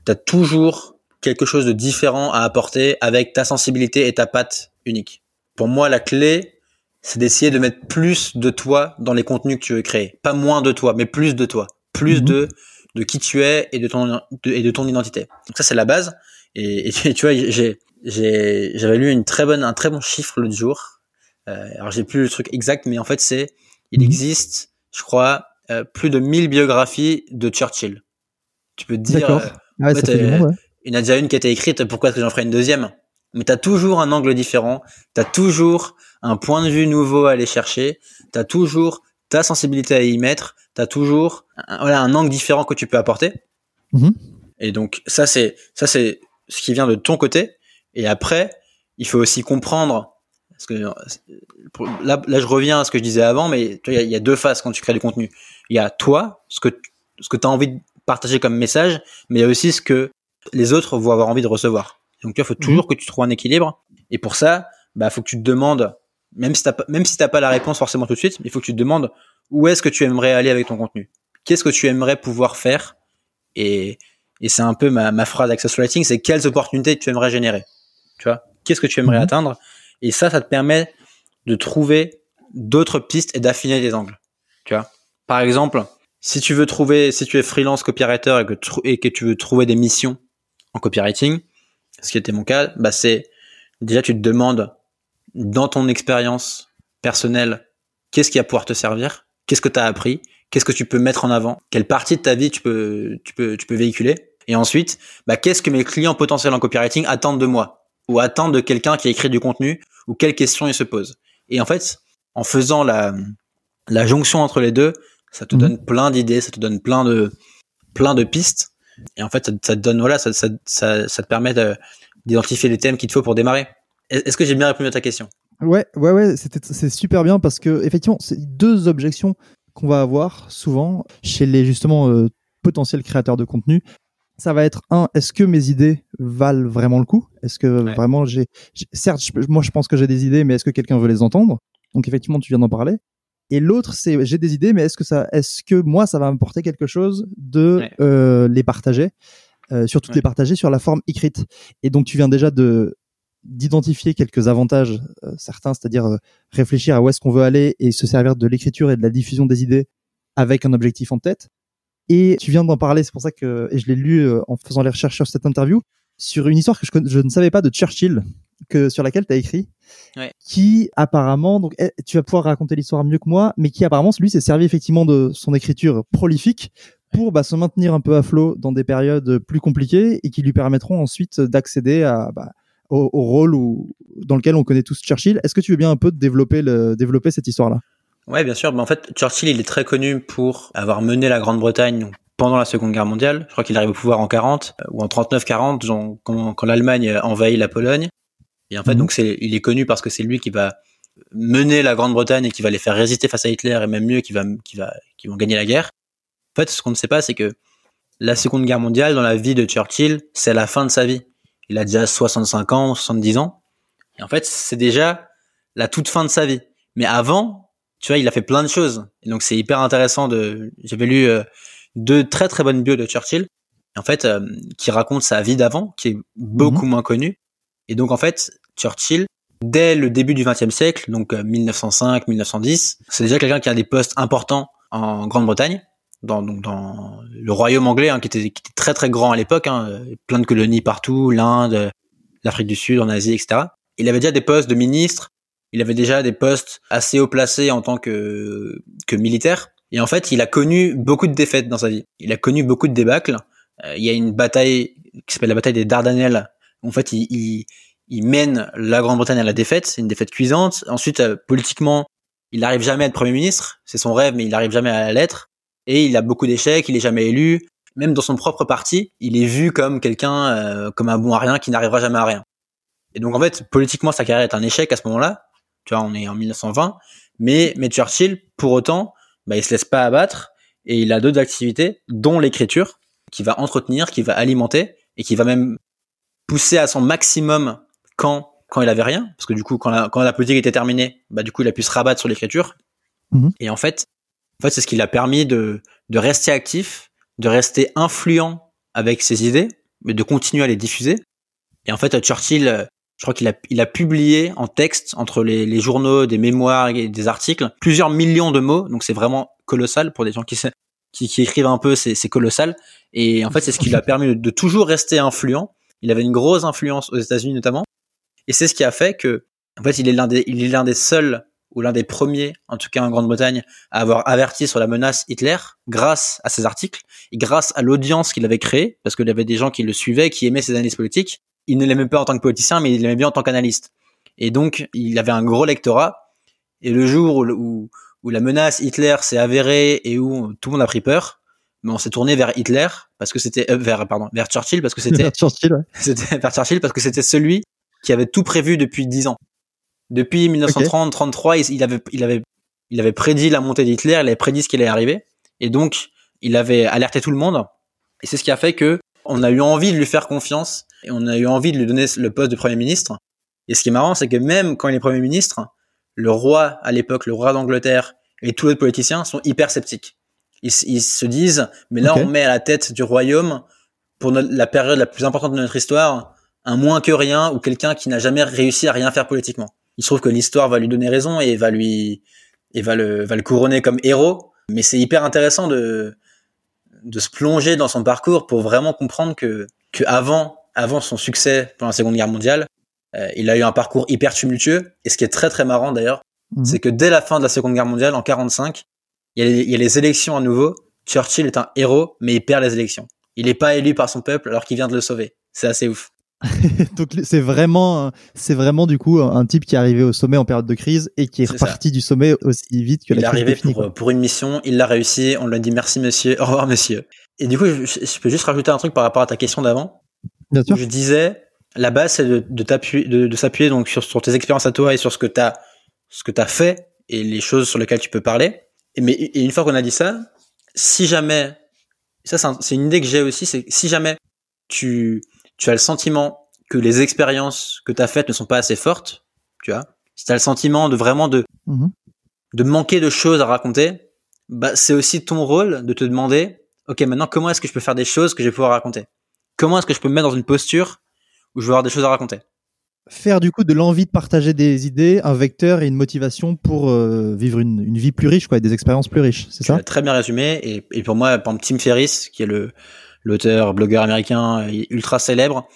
tu as toujours quelque chose de différent à apporter avec ta sensibilité et ta patte unique. Pour moi, la clé, c'est d'essayer de mettre plus de toi dans les contenus que tu veux créer. Pas moins de toi, mais plus de toi. Plus Mhm. de, de qui tu es et de ton, de- et de ton identité. Donc ça, c'est la base. Et, et tu vois, j'ai, j'ai, j'avais lu une très bonne, un très bon chiffre l'autre jour. Euh, alors j'ai plus le truc exact, mais en fait c'est, il Mhm. existe, je crois, euh, plus de 1000 biographies de Churchill. Tu peux te dire, euh, Ah ouais, ouais, ouais. il y en a déjà une qui a été écrite, pourquoi est-ce que j'en ferai une deuxième? Mais t'as toujours un angle différent, t'as toujours un point de vue nouveau à aller chercher, t'as toujours ta sensibilité à y mettre, t'as toujours un, voilà, un angle différent que tu peux apporter. Mhm. Et donc ça c'est ça c'est ce qui vient de ton côté. Et après, il faut aussi comprendre parce que euh, là, là je reviens à ce que je disais avant, mais il y, a- il y a deux phases quand tu crées du contenu. Il y a toi, ce que ce que tu as envie de partager comme message, mais il y a aussi ce que les autres vont avoir envie de recevoir. Donc tu vois, faut toujours que tu trouves un équilibre. Et pour ça, bah faut que tu te demandes, même si t'as même si t'as pas la réponse forcément tout de suite, il faut que tu te demandes où est-ce que tu aimerais aller avec ton contenu? Qu'est-ce que tu aimerais pouvoir faire? Et et c'est un peu ma, ma phrase Access Writing, c'est quelles opportunités tu aimerais générer? Tu vois, qu'est-ce que tu aimerais Mhm. atteindre? Et ça, ça te permet de trouver d'autres pistes et d'affiner les angles. Tu vois, par exemple, si tu veux trouver, si tu es freelance copywriter et que, et que tu veux trouver des missions en copywriting, ce qui était mon cas, bah c'est déjà tu te demandes dans ton expérience personnelle qu'est-ce qui va pouvoir te servir, qu'est-ce que tu as appris, qu'est-ce que tu peux mettre en avant, quelle partie de ta vie tu peux tu peux tu peux véhiculer? Et ensuite bah qu'est-ce que mes clients potentiels en copywriting attendent de moi? Ou attendent de quelqu'un qui écrit du contenu ou quelles questions ils se posent. Et en fait, en faisant la la jonction entre les deux, ça te Mhm. donne plein d'idées, ça te donne plein de plein de pistes et en fait ça, ça te donne voilà ça, ça, te permet de- d'identifier les thèmes qu'il te faut pour démarrer. Est-ce que j'ai bien répondu à ta question? Ouais, ouais, ouais, c'est super bien parce que effectivement, c'est deux objections qu'on va avoir souvent chez les justement euh, potentiels créateurs de contenu. Ça va être un, est-ce que mes idées valent vraiment le coup? Est-ce que vraiment j'ai, certes, moi je pense que j'ai des idées, mais est-ce que quelqu'un veut les entendre? Donc effectivement, tu viens d'en parler. Et l'autre, c'est j'ai des idées, mais est-ce que ça, est-ce que moi ça va m'apporter quelque chose de euh, les partager, euh, surtout de les partager sur la forme écrite? Et donc tu viens déjà de d'identifier quelques avantages, euh, certains, c'est-à-dire euh, réfléchir à où est-ce qu'on veut aller et se servir de l'écriture et de la diffusion des idées avec un objectif en tête. Et tu viens d'en parler, c'est pour ça que et je l'ai lu euh, en faisant les recherches sur cette interview, sur une histoire que je, je ne savais pas de Churchill, que sur laquelle tu as écrit, ouais. qui apparemment, donc eh, tu vas pouvoir raconter l'histoire mieux que moi, mais qui apparemment, lui, s'est servi effectivement de son écriture prolifique pour bah, se maintenir un peu à flot dans des périodes plus compliquées et qui lui permettront ensuite d'accéder à bah, au, au, rôle où, dans lequel on connaît tous Churchill. Est-ce que tu veux bien un peu développer, le, développer cette histoire-là? Ouais, bien sûr. Mais en fait, Churchill, il est très connu pour avoir mené la Grande-Bretagne pendant la Seconde Guerre mondiale. Je crois qu'il arrive au pouvoir en 40 euh, ou en 39-40, quand, quand l'Allemagne envahit la Pologne. Et en fait, mhm. donc c'est, il est connu parce que c'est lui qui va mener la Grande-Bretagne et qui va les faire résister face à Hitler et même mieux, qui va, qui va, qui vont gagner la guerre. En fait, ce qu'on ne sait pas, c'est que la Seconde Guerre mondiale, dans la vie de Churchill, c'est la fin de sa vie. Il a déjà 65 ans, 70 ans. Et en fait, c'est déjà la toute fin de sa vie. Mais avant, tu vois, il a fait plein de choses. Et donc c'est hyper intéressant de. J'avais lu euh, deux très très bonnes bios de Churchill, en fait, euh, qui racontent sa vie d'avant, qui est beaucoup mhm. moins connue. Et donc en fait, Churchill, dès le début du XXe siècle, donc 1905-1910, euh, c'est déjà quelqu'un qui a des postes importants en Grande-Bretagne, dans, donc dans le royaume anglais, hein, qui, était, qui, était, très très grand à l'époque, hein, plein de colonies partout, l'Inde, l'Afrique du Sud, en Asie, etc. Il avait déjà des postes de ministre, il avait déjà des postes assez haut placés en tant que, que militaire. Et en fait, il a connu beaucoup de défaites dans sa vie. Il a connu beaucoup de débâcles. Euh, il y a une bataille qui s'appelle la bataille des Dardanelles. En fait, il, il, il mène la Grande-Bretagne à la défaite. C'est une défaite cuisante. Ensuite, euh, politiquement, il n'arrive jamais à être Premier ministre. C'est son rêve, mais il n'arrive jamais à l'être. Et il a beaucoup d'échecs. Il est jamais élu. Même dans son propre parti, il est vu comme quelqu'un, euh, comme un bon à rien qui n'arrivera jamais à rien. Et donc, en fait, politiquement, sa carrière est un échec à ce moment-là. Tu vois, on est en 1920. Mais, mais Churchill, pour autant, bah, il se laisse pas abattre et il a d'autres activités, dont l'écriture, qui va entretenir, qui va alimenter et qui va même pousser à son maximum quand quand il avait rien, parce que du coup, quand la, quand la politique était terminée, bah du coup, il a pu se rabattre sur l'écriture. Mhm. Et en fait, en fait, c'est ce qui l'a permis de de rester actif, de rester influent avec ses idées, mais de continuer à les diffuser. Et en fait, Churchill, je crois qu'il a, publié en texte entre les, journaux, des mémoires et des articles plusieurs millions de mots. Donc c'est vraiment colossal pour des gens qui, écrivent un peu, c'est, colossal. Et en fait, c'est ce qui lui a permis de, de, toujours rester influent. Il avait une grosse influence aux États-Unis notamment. Et c'est ce qui a fait que, en fait, il est l'un des, il est l'un des seuls ou l'un des premiers, en tout cas en Grande-Bretagne, à avoir averti sur la menace Hitler grâce à ses articles et grâce à l'audience qu'il avait créée, parce qu'il y avait des gens qui le suivaient, qui aimaient ses analyses politiques il ne l'aimait pas en tant que politicien, mais il l'aimait bien en tant qu'analyste. Et donc, il avait un gros lectorat. Et le jour où, où, la menace Hitler s'est avérée et où tout le monde a pris peur, mais on s'est tourné vers Hitler parce que c'était euh, vers pardon vers Churchill parce que c'était Churchill, ouais. c'était vers Churchill parce que c'était celui qui avait tout prévu depuis dix ans. Depuis 1930-33, il avait il avait il avait prédit la montée d'Hitler, il avait prédit ce qui allait arriver, et donc il avait alerté tout le monde. Et c'est ce qui a fait que on a eu envie de lui faire confiance et on a eu envie de lui donner le poste de premier ministre. Et ce qui est marrant, c'est que même quand il est premier ministre, le roi à l'époque, le roi d'Angleterre et tous les politiciens sont hyper sceptiques. Ils, se disent, mais là on met à la tête du royaume pour la période la plus importante de notre histoire un moins que rien ou quelqu'un qui n'a jamais réussi à rien faire politiquement. Il se trouve que l'histoire va lui donner raison et va lui et va le va le couronner comme héros. Mais c'est hyper intéressant de de se plonger dans son parcours pour vraiment comprendre que, que avant, avant son succès pendant la Seconde Guerre mondiale, euh, il a eu un parcours hyper tumultueux. Et ce qui est très très marrant d'ailleurs, mhm. c'est que dès la fin de la Seconde Guerre mondiale, en 45, il y, a les, il y a les élections à nouveau. Churchill est un héros, mais il perd les élections. Il n'est pas élu par son peuple alors qu'il vient de le sauver. C'est assez ouf. Donc c'est vraiment, c'est vraiment du coup un type qui est arrivé au sommet en période de crise et qui est, reparti du sommet aussi vite que il la crise. Il est arrivé pour, pour, une mission, il l'a réussi, on lui a dit merci monsieur, au revoir monsieur. Et du coup, je, je, peux juste rajouter un truc par rapport à ta question d'avant. Bien sûr. Je disais, la base c'est de, de, de, de s'appuyer donc sur, sur, tes expériences à toi et sur ce que t'as, ce que t'as fait et les choses sur lesquelles tu peux parler. Et mais et une fois qu'on a dit ça, si jamais, ça c'est une idée que j'ai aussi, c'est si jamais tu, tu as le sentiment que les expériences que tu as faites ne sont pas assez fortes, tu vois, si tu as le sentiment de vraiment de, Mhm. de manquer de choses à raconter, bah, c'est aussi ton rôle de te demander, OK, maintenant, comment est-ce que je peux faire des choses que je vais pouvoir raconter? Comment est-ce que je peux me mettre dans une posture où je vais avoir des choses à raconter? Faire du coup de l'envie de partager des idées, un vecteur et une motivation pour euh, vivre une, une vie plus riche, quoi, et des expériences plus riches, c'est ça? très bien résumé. Et, et pour moi, par exemple, Tim Ferriss, qui est le l'auteur, blogueur américain ultra célèbre,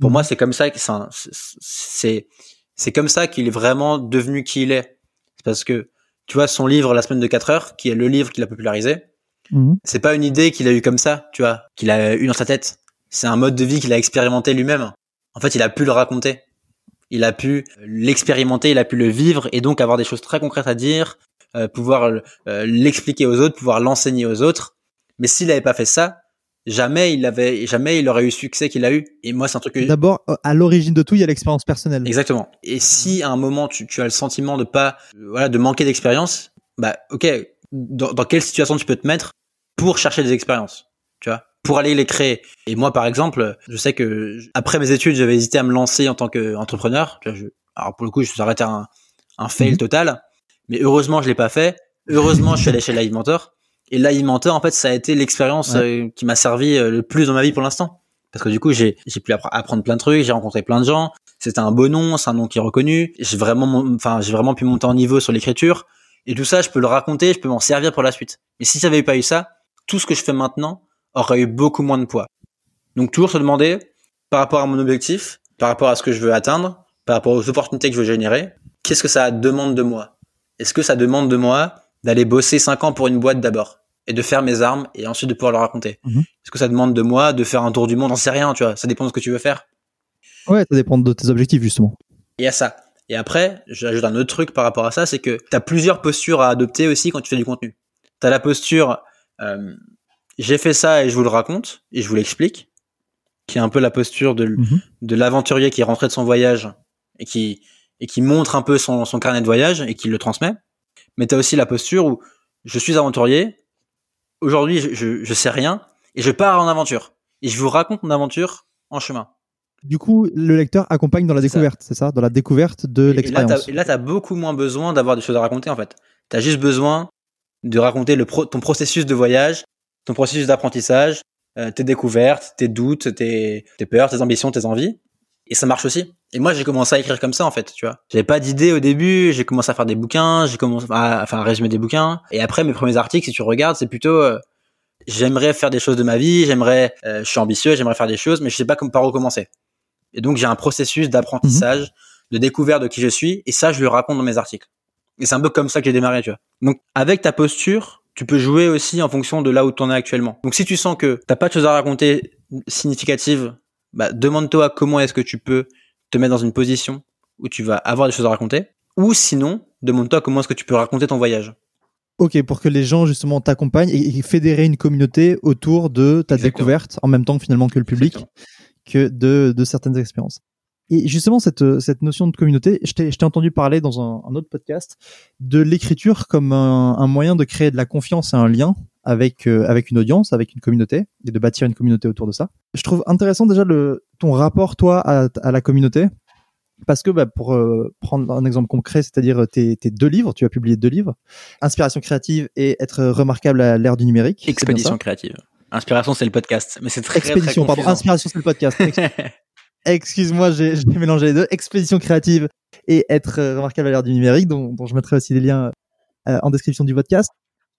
pour Mhm. moi, c'est comme ça que c'est c'est comme ça qu'il est vraiment devenu qui il est. C'est parce que tu vois son livre La semaine de 4 heures, qui est le livre qu'il a popularisé. Mhm. C'est pas une idée qu'il a eu comme ça, tu vois, qu'il a eu dans sa tête. C'est un mode de vie qu'il a expérimenté lui-même. En fait, il a pu le raconter. Il a pu l'expérimenter, il a pu le vivre et donc avoir des choses très concrètes à dire, euh, pouvoir euh, l'expliquer aux autres, pouvoir l'enseigner aux autres. Mais s'il avait pas fait ça, jamais il avait, jamais il aurait eu le succès qu'il a eu. Et moi, c'est un truc que D'abord, euh, à l'origine de tout, il y a l'expérience personnelle. Exactement. Et si à un moment tu, tu as le sentiment de pas, voilà, de manquer d'expérience, bah ok, dans, dans quelle situation tu peux te mettre pour chercher des expériences, tu vois, pour aller les créer. Et moi, par exemple, je sais que après mes études, j'avais hésité à me lancer en tant qu'entrepreneur. Alors pour le coup, je suis arrêté à un, un fail Mhm. total. Mais heureusement, je l'ai pas fait. Heureusement, je suis allé chez Live Mentor. Et Live Mentor, en fait, ça a été l'expérience euh, qui m'a servi euh, le plus dans ma vie pour l'instant. Parce que du coup, j'ai j'ai pu appre- apprendre plein de trucs, j'ai rencontré plein de gens. C'était un beau nom, c'est un nom qui est reconnu. J'ai vraiment, enfin, j'ai vraiment pu monter en niveau sur l'écriture. Et tout ça, je peux le raconter, je peux m'en servir pour la suite. Mais si j'avais pas eu ça, tout ce que je fais maintenant aurait eu beaucoup moins de poids. Donc toujours se demander, par rapport à mon objectif, par rapport à ce que je veux atteindre, par rapport aux opportunités que je veux générer, qu'est-ce que ça demande de moi? Est-ce que ça demande de moi d'aller bosser 5 ans pour une boîte d'abord et de faire mes armes et ensuite de pouvoir le raconter? Mhm. Est-ce que ça demande de moi de faire un tour du monde? J'en sais rien, tu vois. Ça dépend de ce que tu veux faire. Ouais, ça dépend de tes objectifs, justement. Il y a ça. Et après, j'ajoute un autre truc par rapport à ça, c'est que tu as plusieurs postures à adopter aussi quand tu fais du contenu. Tu as la posture euh, j'ai fait ça et je vous le raconte et je vous l'explique, qui est un peu la posture de, Mhm. de l'aventurier qui est rentré de son voyage et qui, et qui montre un peu son, son carnet de voyage et qui le transmet. Mais tu as aussi la posture où je suis aventurier, aujourd'hui je, je, je sais rien et je pars en aventure. Et je vous raconte mon aventure en chemin. Du coup, le lecteur accompagne dans la découverte, c'est ça? Dans la découverte de l'expérience. t'as- et là, tu as beaucoup moins besoin d'avoir des choses à raconter, en fait. Tu as juste besoin de raconter le pro- ton processus de voyage, ton processus d'apprentissage, euh, tes découvertes, tes doutes, tes, tes peurs, tes ambitions, tes envies. Et ça marche aussi. Et moi, j'ai commencé à écrire comme ça, en fait, tu vois. J'avais pas d'idée au début, j'ai commencé à faire des bouquins, j'ai commencé à, enfin, à résumer des bouquins. Et après, mes premiers articles, si tu regardes, c'est plutôt, euh, j'aimerais faire des choses de ma vie, j'aimerais, euh, je suis ambitieux, j'aimerais faire des choses, mais je sais pas comme par où commencer. Et donc, j'ai un processus d'apprentissage, de découverte de qui je suis, et ça, je le raconte dans mes articles. Et c'est un peu comme ça que j'ai démarré, tu vois. Donc, avec ta posture, tu peux jouer aussi en fonction de là où tu en es actuellement. Donc, si tu sens que t'as pas de choses à raconter significatives, bah, demande-toi comment est-ce que tu peux te mettre dans une position où tu vas avoir des choses à raconter. Ou sinon, demande-toi comment est-ce que tu peux raconter ton voyage. Ok, pour que les gens justement t'accompagnent et, fédérer une communauté autour de ta Exactement. découverte, en même temps finalement que le public, Exactement. que de, de certaines expériences. Et justement, cette, cette notion de communauté, je t'ai je t'ai entendu parler dans un, un autre podcast de l'écriture comme un, un moyen de créer de la confiance et un lien avec, euh, avec une audience, avec une communauté, et de bâtir une communauté autour de ça. Je trouve intéressant déjà le, ton rapport, toi, à, à la communauté. Parce que bah, pour euh, prendre un exemple concret, c'est-à-dire tes, tes deux livres, tu as publié deux livres, Inspiration créative et Être remarquable à l'ère du numérique. Expédition créative. Inspiration, c'est le podcast. Mais c'est très, Expédition, très pardon. Inspiration, c'est le podcast. Ex- Excuse-moi, j'ai mélangé les deux. Expédition créative et Être euh, remarquable à l'ère du numérique, dont, dont je mettrai aussi les liens euh, en description du podcast.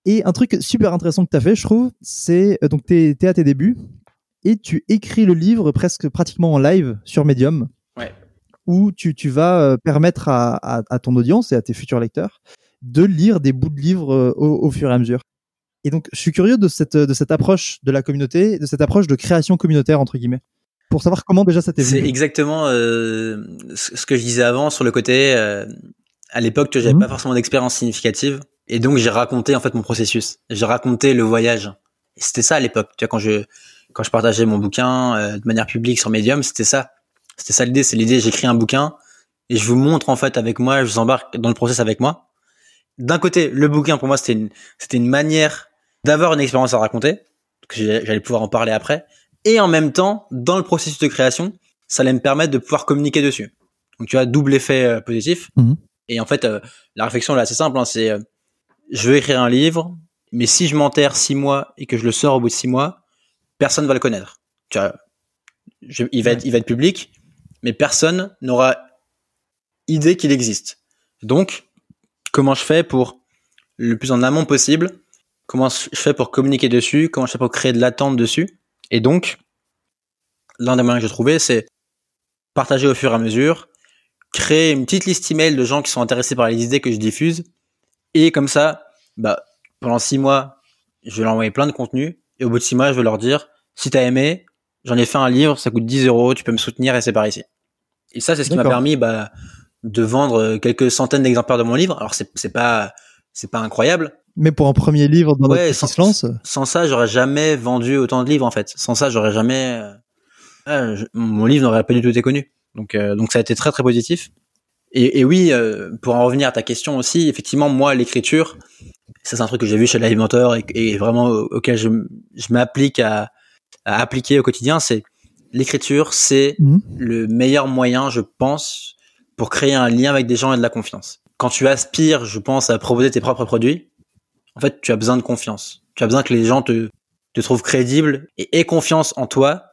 Et un truc super intéressant que tu as fait, je trouve, c'est euh, donc tu es, à tes débuts et tu écris le livre presque pratiquement en live sur Medium. Ouais. Où tu, tu vas euh, permettre à, à, à ton audience et à tes futurs lecteurs de lire des bouts de livres euh, au, au fur et à mesure. Et donc, je suis curieux de cette, de cette approche de la communauté, de cette approche de création communautaire, entre guillemets, pour savoir comment déjà ça t'est C'est venu. exactement euh, ce que je disais avant sur le côté. euh, à l'époque, j'avais Mhm. pas forcément d'expérience significative, et donc j'ai raconté en fait mon processus. J'ai raconté le voyage. C'était ça à l'époque. Tu vois, quand je quand je partageais mon bouquin euh, de manière publique sur Medium, c'était ça. C'était ça l'idée. C'est l'idée. J'écris un bouquin et je vous montre en fait avec moi. Je vous embarque dans le process avec moi. D'un côté, le bouquin pour moi c'était une c'était une manière d'avoir une expérience à raconter que j'allais pouvoir en parler après. Et en même temps, dans le processus de création, ça allait me permettre de pouvoir communiquer dessus. Donc tu as double effet euh, positif. Mhm. Et en fait, euh, la réflexion là, c'est simple. Hein, c'est, euh, je veux écrire un livre, mais si je m'enterre six mois et que je le sors au bout de six mois, personne va le connaître. Tu vois, je- il va être, il va être public, mais personne n'aura idée qu'il existe. Donc, comment je fais pour le plus en amont possible Comment je fais pour communiquer dessus Comment je fais pour créer de l'attente dessus? Et donc, l'un des moyens que j'ai trouvé, c'est partager au fur et à mesure, créer une petite liste email de gens qui sont intéressés par les idées que je diffuse, et comme ça, bah, pendant six mois, je vais leur envoyer plein de contenu, et au bout de six mois, je vais leur dire, si t'as aimé, j'en ai fait un livre, ça coûte 10 euros, tu peux me soutenir, et c'est par ici. Et ça, c'est ce qui m'a permis bah, de vendre quelques centaines d'exemplaires de mon livre. Alors, c'est pas, c'est pas incroyable, Mais pour un premier livre dans Ouais, sans- qui se lance, sans ça, j'aurais jamais vendu autant de livres en fait. Sans ça, j'aurais jamais. euh, je- mon livre n'aurait pas du tout été connu. Donc, euh, donc ça a été très très positif. Et, et oui, euh, pour en revenir à ta question aussi, effectivement, moi, l'écriture, ça c'est un truc que j'ai vu chez Live Mentor et, et vraiment au- auquel je, je m'applique à, à appliquer au quotidien, c'est l'écriture, c'est Mhm. le meilleur moyen, je pense, pour créer un lien avec des gens et de la confiance. Quand tu aspires, je pense, à proposer tes propres produits, en fait, tu as besoin de confiance. Tu as besoin que les gens te, te trouvent crédible et aient confiance en toi,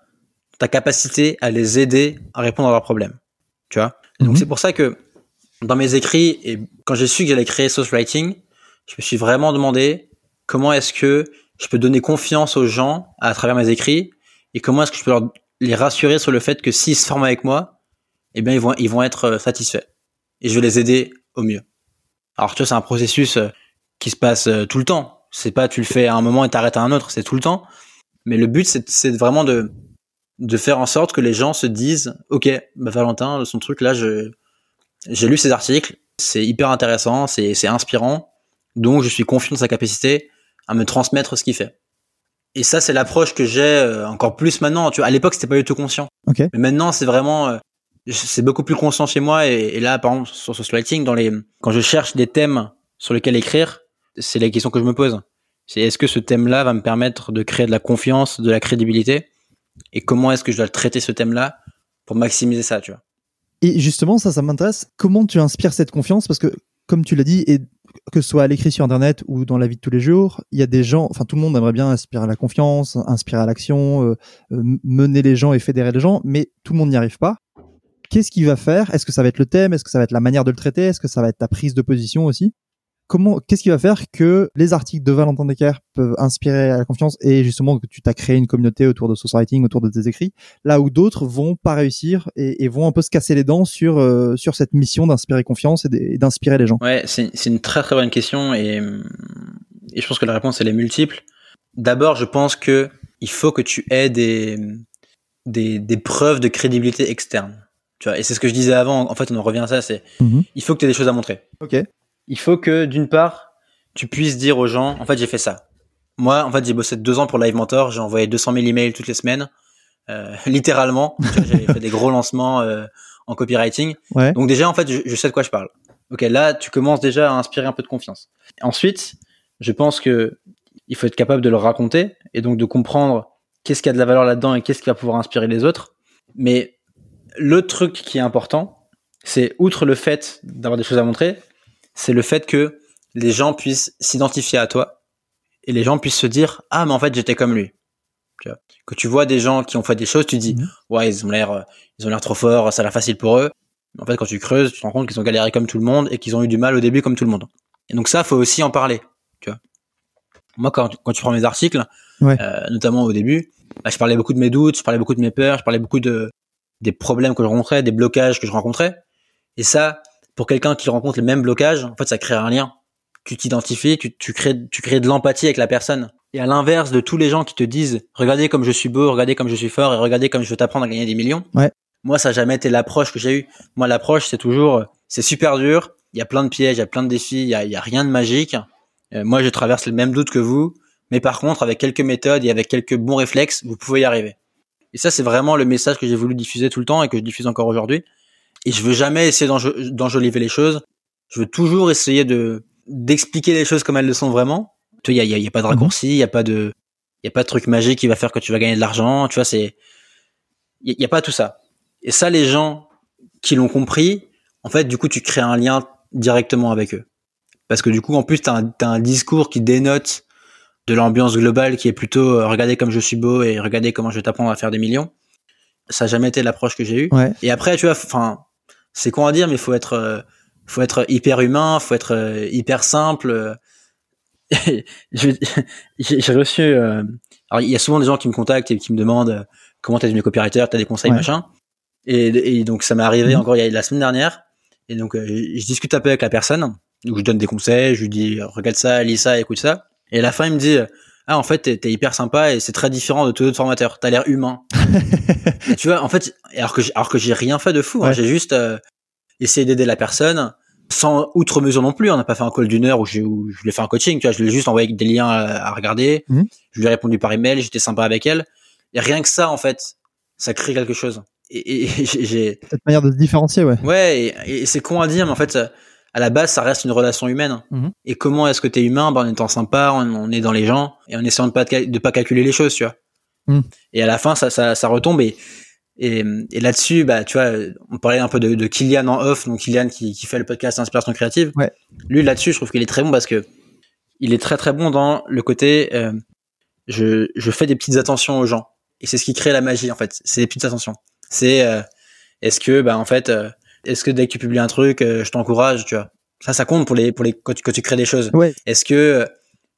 ta capacité à les aider à répondre à leurs problèmes. Tu vois? Donc Mhm. c'est pour ça que dans mes écrits et quand j'ai su que j'allais créer Source Writing, je me suis vraiment demandé comment est-ce que je peux donner confiance aux gens à travers mes écrits et comment est-ce que je peux leur, les rassurer sur le fait que s'ils se forment avec moi, eh bien ils vont ils vont être euh, satisfaits et je vais les aider au mieux. Alors tu vois c'est un processus euh, qui se passe euh, tout le temps. C'est pas tu le fais à un moment et t'arrêtes à un autre, c'est tout le temps. Mais le but c'est vraiment de de faire en sorte que les gens se disent OK, bah Valentin, son truc là je j'ai lu ses articles, c'est hyper intéressant, c'est inspirant, donc je suis confiant de sa capacité à me transmettre ce qu'il fait. Et ça c'est l'approche que j'ai euh, encore plus maintenant, tu vois, à l'époque c'était pas du tout conscient. Mais maintenant c'est vraiment c'est beaucoup plus conscient chez moi et, là par exemple sur ce writing dans les quand je cherche des thèmes sur lesquels écrire, c'est la question que je me pose. C'est est-ce que ce thème-là va me permettre de créer de la confiance, de la crédibilité? Et comment est-ce que je dois traiter ce thème-là pour maximiser ça, tu vois? Et justement, ça, ça m'intéresse. Comment tu inspires cette confiance? Parce que, comme tu l'as dit, et que ce soit à l'écrit sur Internet ou dans la vie de tous les jours, il y a des gens, enfin, tout le monde aimerait bien inspirer la confiance, inspirer à l'action, euh, euh, mener les gens et fédérer les gens, mais tout le monde n'y arrive pas. Qu'est-ce qu'il va faire? Est-ce que ça va être le thème? Est-ce que ça va être la manière de le traiter? Est-ce que ça va être ta prise de position aussi? Comment, qu'est-ce qui va faire que les articles de Valentin Decker peuvent inspirer la confiance et justement que tu t'as créé une communauté autour de Source Writing, autour de tes écrits, là où d'autres vont pas réussir et, vont un peu se casser les dents sur euh, sur cette mission d'inspirer confiance et d'inspirer les gens? Ouais, c'est une très très bonne question et, et je pense que la réponse elle est multiple. D'abord, je pense que il faut que tu aies des, des, des preuves de crédibilité externe. Tu vois, et c'est ce que je disais avant, en fait on en revient à ça, c'est Mhm. il faut que tu aies des choses à montrer. Ok. Il faut que d'une part, tu puisses dire aux gens, en fait j'ai fait ça. Moi, en fait j'ai bossé deux ans pour Live Mentor, j'ai envoyé 200 000 emails toutes les semaines, euh, littéralement. J'avais fait des gros lancements euh, en copywriting. Ouais. Donc déjà, en fait, je, je sais de quoi je parle. Ok, là, tu commences déjà à inspirer un peu de confiance. Ensuite, je pense que il faut être capable de le raconter et donc de comprendre qu'est-ce qui a de la valeur là-dedans et qu'est-ce qui va pouvoir inspirer les autres. Mais le truc qui est important, c'est outre le fait d'avoir des choses à montrer, c'est le fait que les gens puissent s'identifier à toi et les gens puissent se dire ah mais en fait j'étais comme lui. Tu vois. Que tu vois des gens qui ont fait des choses, tu dis Mhm. ouais ils ont l'air euh, ils ont l'air trop forts, ça a l'air facile pour eux. Mais en fait quand tu creuses, tu te rends compte qu'ils ont galéré comme tout le monde et qu'ils ont eu du mal au début comme tout le monde. Et donc ça faut aussi en parler. Tu vois. Moi quand quand tu prends mes articles, Ouais. euh, notamment au début, bah, je parlais beaucoup de mes doutes, je parlais beaucoup de mes peurs, je parlais beaucoup de des problèmes que je rencontrais, des blocages que je rencontrais. Et ça, pour quelqu'un qui rencontre les mêmes blocages, en fait, ça crée un lien. Tu t'identifies, tu, tu crées, tu crées de l'empathie avec la personne. Et à l'inverse de tous les gens qui te disent, regardez comme je suis beau, regardez comme je suis fort, et regardez comme je veux t'apprendre à gagner des millions. Ouais. Moi, ça n'a jamais été l'approche que j'ai eue. Moi, l'approche, c'est toujours, c'est super dur. Il y a plein de pièges, il y a plein de défis, il y a, il y a rien de magique. Euh, moi, je traverse les mêmes doutes que vous. Mais par contre, avec quelques méthodes et avec quelques bons réflexes, vous pouvez y arriver. Et ça, c'est vraiment le message que j'ai voulu diffuser tout le temps et que je diffuse encore aujourd'hui. Et je veux jamais essayer d'enjo- d'enjoliver les choses. Je veux toujours essayer de d'expliquer les choses comme elles le sont vraiment. Tu vois, il y a, y a- pas de raccourci, il y a pas de, il y a pas de truc magique qui va faire que tu vas gagner de l'argent. Tu vois, c'est il y, a pas tout ça. Et ça, les gens qui l'ont compris, en fait, du coup, tu crées un lien directement avec eux. Parce que du coup, en plus, tu as, un discours qui dénote de l'ambiance globale qui est plutôt euh, regardez comme je suis beau et regardez comment je vais t'apprendre à faire des millions. Ça n'a jamais été l'approche que j'ai eue. Ouais. Et après, tu vois, enfin, c'est con à dire, mais il faut être, euh, faut être hyper humain, faut être euh, hyper simple. J'ai reçu, euh, alors il y a souvent des gens qui me contactent et qui me demandent euh, comment t'es devenu copywriter, t'as des conseils, Ouais. machin. Et, et donc ça m'est arrivé Mhm. encore il y a la semaine dernière. Et donc euh, je discute un peu avec la personne, donc je donne des conseils, je lui dis regarde ça, lis ça, écoute ça. Et à la fin il me dit ah en fait t'es hyper sympa et c'est très différent de tous les autres formateurs. T'as l'air humain. et tu vois en fait alors que j'ai- alors que j'ai rien fait de fou, hein, j'ai juste euh, essayé d'aider la personne sans outre mesure non plus. On n'a pas fait un call d'une heure où, j'ai- où je lui ai fait un coaching. Tu vois, je lui ai juste envoyé des liens à, à regarder. Mhm. Je lui ai répondu par email. J'étais sympa avec elle. Et rien que ça, en fait, ça crée quelque chose. Et, et- et j'ai- Cette manière de se différencier, ouais. ouais, et, et c'est con à dire, mais en fait, à la base, ça reste une relation humaine. Mhm. Et comment est-ce que t'es humain? Ben, En étant sympa, on, on est dans les gens et en essayant de pas de pas calculer les choses, tu vois. Mhm. Et à la fin, ça, ça, ça retombe et et, et là-dessus, bah, tu vois, on parlait un peu de, de Kylian en off, donc Kylian qui, qui fait le podcast Inspiration créative. Ouais. Lui, là-dessus, je trouve qu'il est très bon parce que il est très très bon dans le côté, euh, je, je fais des petites attentions aux gens. Et c'est ce qui crée la magie, en fait. C'est des petites attentions. C'est, euh, est-ce que, bah, en fait, euh, est-ce que dès que tu publies un truc, euh, je t'encourage, tu vois. Ça, ça compte pour les, pour les, quand tu, quand tu crées des choses. Ouais. Est-ce que, euh,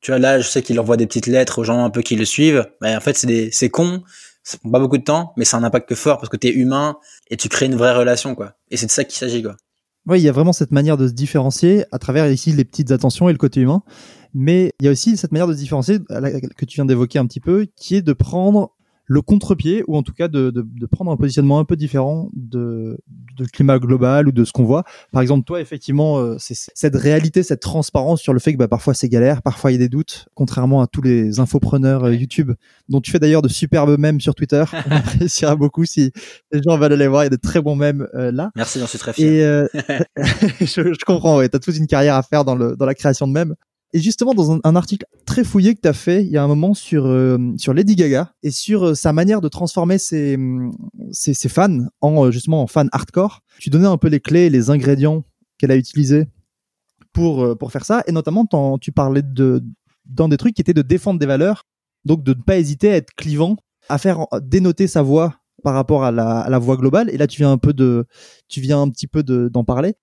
tu vois, là, je sais qu'il envoie des petites lettres aux gens un peu qui le suivent. Mais en fait, c'est des, c'est con. Ça prend pas beaucoup de temps, mais ça a un impact fort parce que t'es humain et tu crées une vraie relation, quoi. Et c'est de ça qu'il s'agit, quoi. Oui, il y a vraiment cette manière de se différencier à travers ici les petites attentions et le côté humain. Mais il y a aussi cette manière de se différencier que tu viens d'évoquer un petit peu, qui est de prendre le contre-pied, ou en tout cas de, de, de prendre un positionnement un peu différent de, de climat global ou de ce qu'on voit. Par exemple, toi, effectivement, euh, c'est cette réalité, cette transparence sur le fait que bah, parfois c'est galère, parfois il y a des doutes, contrairement à tous les infopreneurs euh, YouTube, dont tu fais d'ailleurs de superbes mèmes sur Twitter. On appréciera beaucoup si les gens veulent aller voir, il y a de très bons mèmes euh, là. Merci, j'en suis très fier. Et euh, je, je comprends, ouais, t'as toute une carrière à faire dans, le, dans la création de mèmes. Et justement, dans un, article très fouillé que t'as fait il y a un moment sur, euh, sur Lady Gaga et sur euh, sa manière de transformer ses, hum, ses, fans en euh, justement en fans hardcore, tu donnais un peu les clés, les ingrédients qu'elle a utilisés pour, euh, pour faire ça. Et notamment, tu parlais de, dans des trucs qui étaient de défendre des valeurs, donc de ne pas hésiter à être clivant, à faire dénoter sa voix par rapport à la, à la voix globale. Et là, tu viens un peu de, tu viens un petit peu de- d'en parler.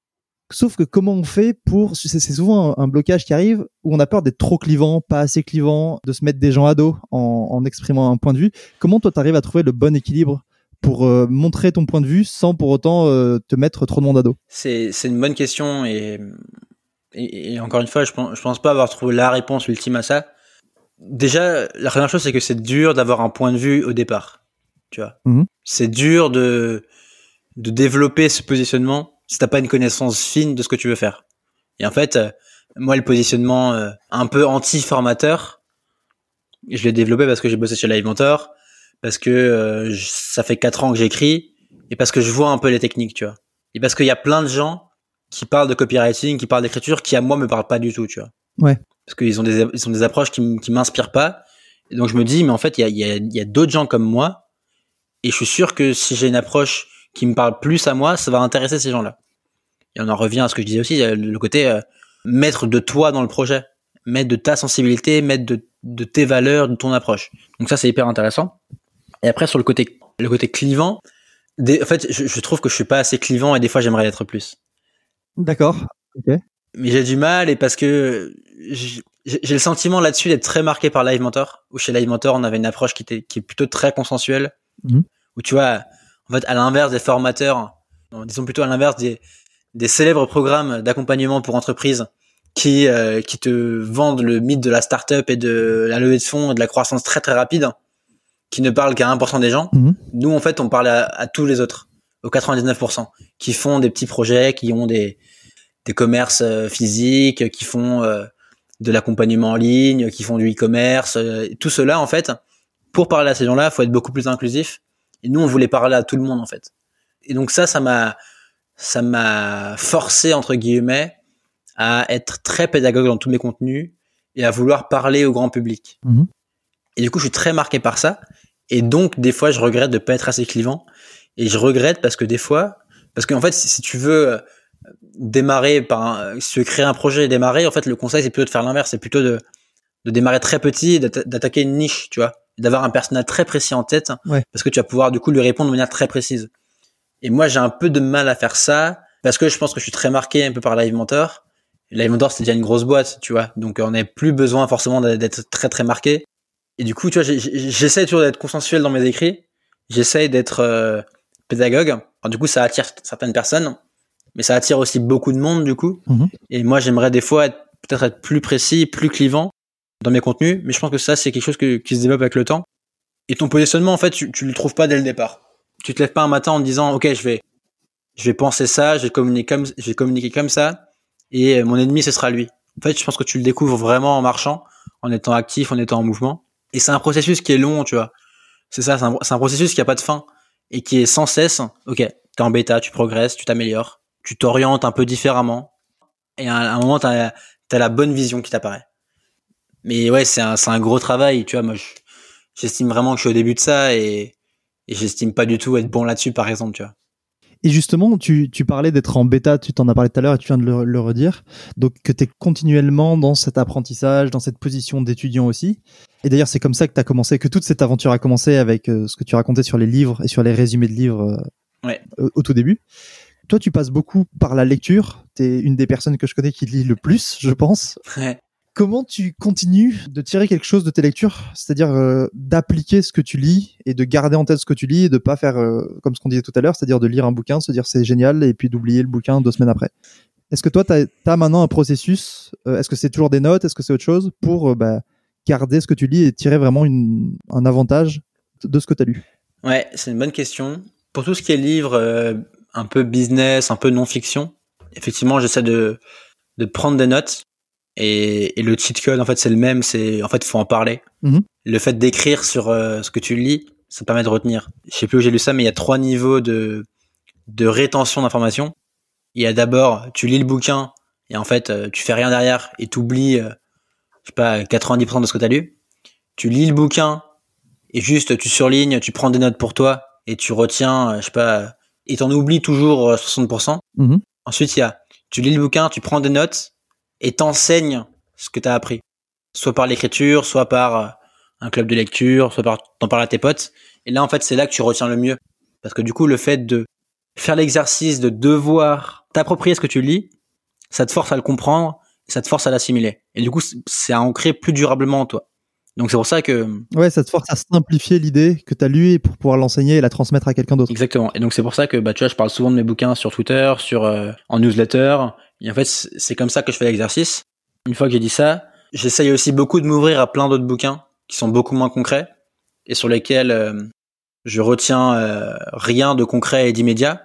Sauf que comment on fait pour, c'est souvent un, blocage qui arrive où on a peur d'être trop clivant, pas assez clivant, de se mettre des gens à dos en, en exprimant un point de vue. Comment toi t'arrives à trouver le bon équilibre pour euh, montrer ton point de vue sans pour autant euh, te mettre trop de monde à dos? C'est, une bonne question et, et, et encore une fois, je pense, je pense pas avoir trouvé la réponse ultime à ça. Déjà, la première chose, c'est que c'est dur d'avoir un point de vue au départ. Tu vois. Mhm. C'est dur de, de développer ce positionnement si t'as pas une connaissance fine de ce que tu veux faire. Et en fait, euh, moi, le positionnement euh, un peu anti-formateur, je l'ai développé parce que j'ai bossé chez Live Mentor, parce que euh, je- ça fait quatre ans que j'écris, et parce que je vois un peu les techniques, tu vois. Et parce qu'il y a plein de gens qui parlent de copywriting, qui parlent d'écriture, qui à moi me parlent pas du tout, tu vois. Ouais. Parce qu'ils ont des, ils ont des approches qui, qui m'inspirent pas. Et donc je me dis, mais en fait, il y a, il y a, il y a d'autres gens comme moi, et je suis sûr que si j'ai une approche qui me parle plus à moi, ça va intéresser ces gens-là. Et on en revient à ce que je disais aussi, euh, le côté euh, mettre de toi dans le projet, mettre de ta sensibilité, mettre de, de tes valeurs, de ton approche. Donc ça, c'est hyper intéressant. Et après, sur le côté, le côté clivant, des, en fait, je, je trouve que je suis pas assez clivant et des fois, j'aimerais l'être plus. D'accord. Mais j'ai du mal et parce que j'ai j'ai le sentiment là-dessus d'être très marqué par Live Mentor, où chez Live Mentor, on avait une approche qui était qui est plutôt très consensuelle, Mhm. où tu vois, en fait, à l'inverse des formateurs, non, disons plutôt à l'inverse des des célèbres programmes d'accompagnement pour entreprises qui euh, qui te vendent le mythe de la start-up et de la levée de fonds et de la croissance très très rapide, qui ne parlent qu'à 1% des gens. Mhm. Nous, en fait, on parle à, à tous les autres, aux 99%, qui font des petits projets, qui ont des des commerces euh, physiques, qui font euh, de l'accompagnement en ligne, qui font du e-commerce, euh, tout cela en fait. Pour parler à ces gens-là, faut être beaucoup plus inclusif. Et nous, on voulait parler à tout le monde en fait. Et donc ça, ça m'a, ça m'a forcé entre guillemets à être très pédagogue dans tous mes contenus et à vouloir parler au grand public. Mhm. Et du coup, je suis très marqué par ça. Et donc, des fois, je regrette de pas être assez clivant. Et je regrette parce que des fois, parce qu'en fait, si, tu veux euh, démarrer par, un, si tu veux créer un projet et démarrer, en fait, le conseil c'est plutôt de faire l'inverse, c'est plutôt de de démarrer très petit, d'attaquer une niche, tu vois, d'avoir un personnage très précis en tête, parce que tu vas pouvoir du coup lui répondre de manière très précise. Et moi, j'ai un peu de mal à faire ça parce que je pense que je suis très marqué un peu par Live Mentor. Live Mentor, c'est déjà une grosse boîte, tu vois, donc on n'a plus besoin forcément d'être très très marqué. Et du coup, tu vois, j'essaie toujours d'être consensuel dans mes écrits. J'essaie d'être euh, pédagogue. Alors, du coup, ça attire certaines personnes, mais ça attire aussi beaucoup de monde, du coup. Mhm. Et moi, j'aimerais des fois peut-être être plus précis, plus clivant dans mes contenus, mais je pense que ça, c'est quelque chose qui se développe avec le temps. Et ton positionnement, en fait, tu, tu le trouves pas dès le départ. Tu te lèves pas un matin en disant, OK, je vais, je vais penser ça, je vais communiquer comme, je vais communiquer comme ça, et mon ennemi, ce sera lui. En fait, je pense que tu le découvres vraiment en marchant, en étant actif, en étant en mouvement. Et c'est un processus qui est long, tu vois. C'est ça, c'est un, processus qui a pas de fin et qui est sans cesse. Ok, t'es en bêta, tu progresses, tu t'améliores, tu t'orientes un peu différemment. Et à un, moment, t'as as la bonne vision qui t'apparaît. Mais ouais, c'est un, un gros travail, tu vois. Moi, j'estime vraiment que je suis au début de ça et, et j'estime pas du tout être bon là-dessus, par exemple, tu vois. Et justement, tu, tu parlais d'être en bêta, tu t'en as parlé tout à l'heure et tu viens de le, redire. Donc, que tu es continuellement dans cet apprentissage, dans cette position d'étudiant aussi. Et d'ailleurs, c'est comme ça que tu as commencé, que toute cette aventure a commencé avec euh, ce que tu racontais sur les livres et sur les résumés de livres euh, ouais. au, tout début. Toi, tu passes beaucoup par la lecture. Tu es une des personnes que je connais qui lit le plus, je pense. Ouais. Comment tu continues de tirer quelque chose de tes lectures, c'est-à-dire euh, d'appliquer ce que tu lis et de garder en tête ce que tu lis et de pas faire euh, comme ce qu'on disait tout à l'heure, c'est-à-dire de lire un bouquin, se dire c'est génial et puis d'oublier le bouquin deux semaines après. Est-ce que toi, tu as, maintenant un processus euh, Est-ce que c'est toujours des notes Est-ce que c'est autre chose pour bah, garder ce que tu lis et tirer vraiment un avantage de ce que tu as lu? Ouais, c'est une bonne question. Pour tout ce qui est livre un peu business, un peu non-fiction, effectivement, j'essaie de, de prendre des notes et, et, le cheat code, en fait, c'est le même. C'est en fait, faut en parler. Mhm. Le fait d'écrire sur euh, ce que tu lis, ça permet de retenir. Je sais plus où j'ai lu ça, mais il y a trois niveaux de de rétention d'informations. Il y a d'abord, tu lis le bouquin et en fait, euh, tu fais rien derrière et tu oublies, euh, je sais pas, 90% de ce que tu as lu. Tu lis le bouquin et juste tu surlignes, tu prends des notes pour toi et tu retiens, je sais pas, et t'en oublies toujours 60%. Mhm. Ensuite, il y a, tu lis le bouquin, tu prends des notes et t'enseigne ce que t'as appris. Soit par l'écriture, soit par euh, un club de lecture, soit par t'en parles à tes potes. Et là, en fait, c'est là que tu retiens le mieux. Parce que du coup, le fait de faire l'exercice de devoir t'approprier ce que tu lis, ça te force à le comprendre, ça te force à l'assimiler. Et du coup, c'est à ancrer plus durablement en toi. Donc c'est pour ça que ouais, ça te force à simplifier l'idée que tu as lue pour pouvoir l'enseigner et la transmettre à quelqu'un d'autre. Exactement. Et donc c'est pour ça que bah tu vois, je parle souvent de mes bouquins sur Twitter, sur euh, en newsletter. Et en fait, c'est comme ça que je fais l'exercice. Une fois que j'ai dit ça, j'essaye aussi beaucoup de m'ouvrir à plein d'autres bouquins qui sont beaucoup moins concrets et sur lesquels euh, je retiens euh, rien de concret et d'immédiat,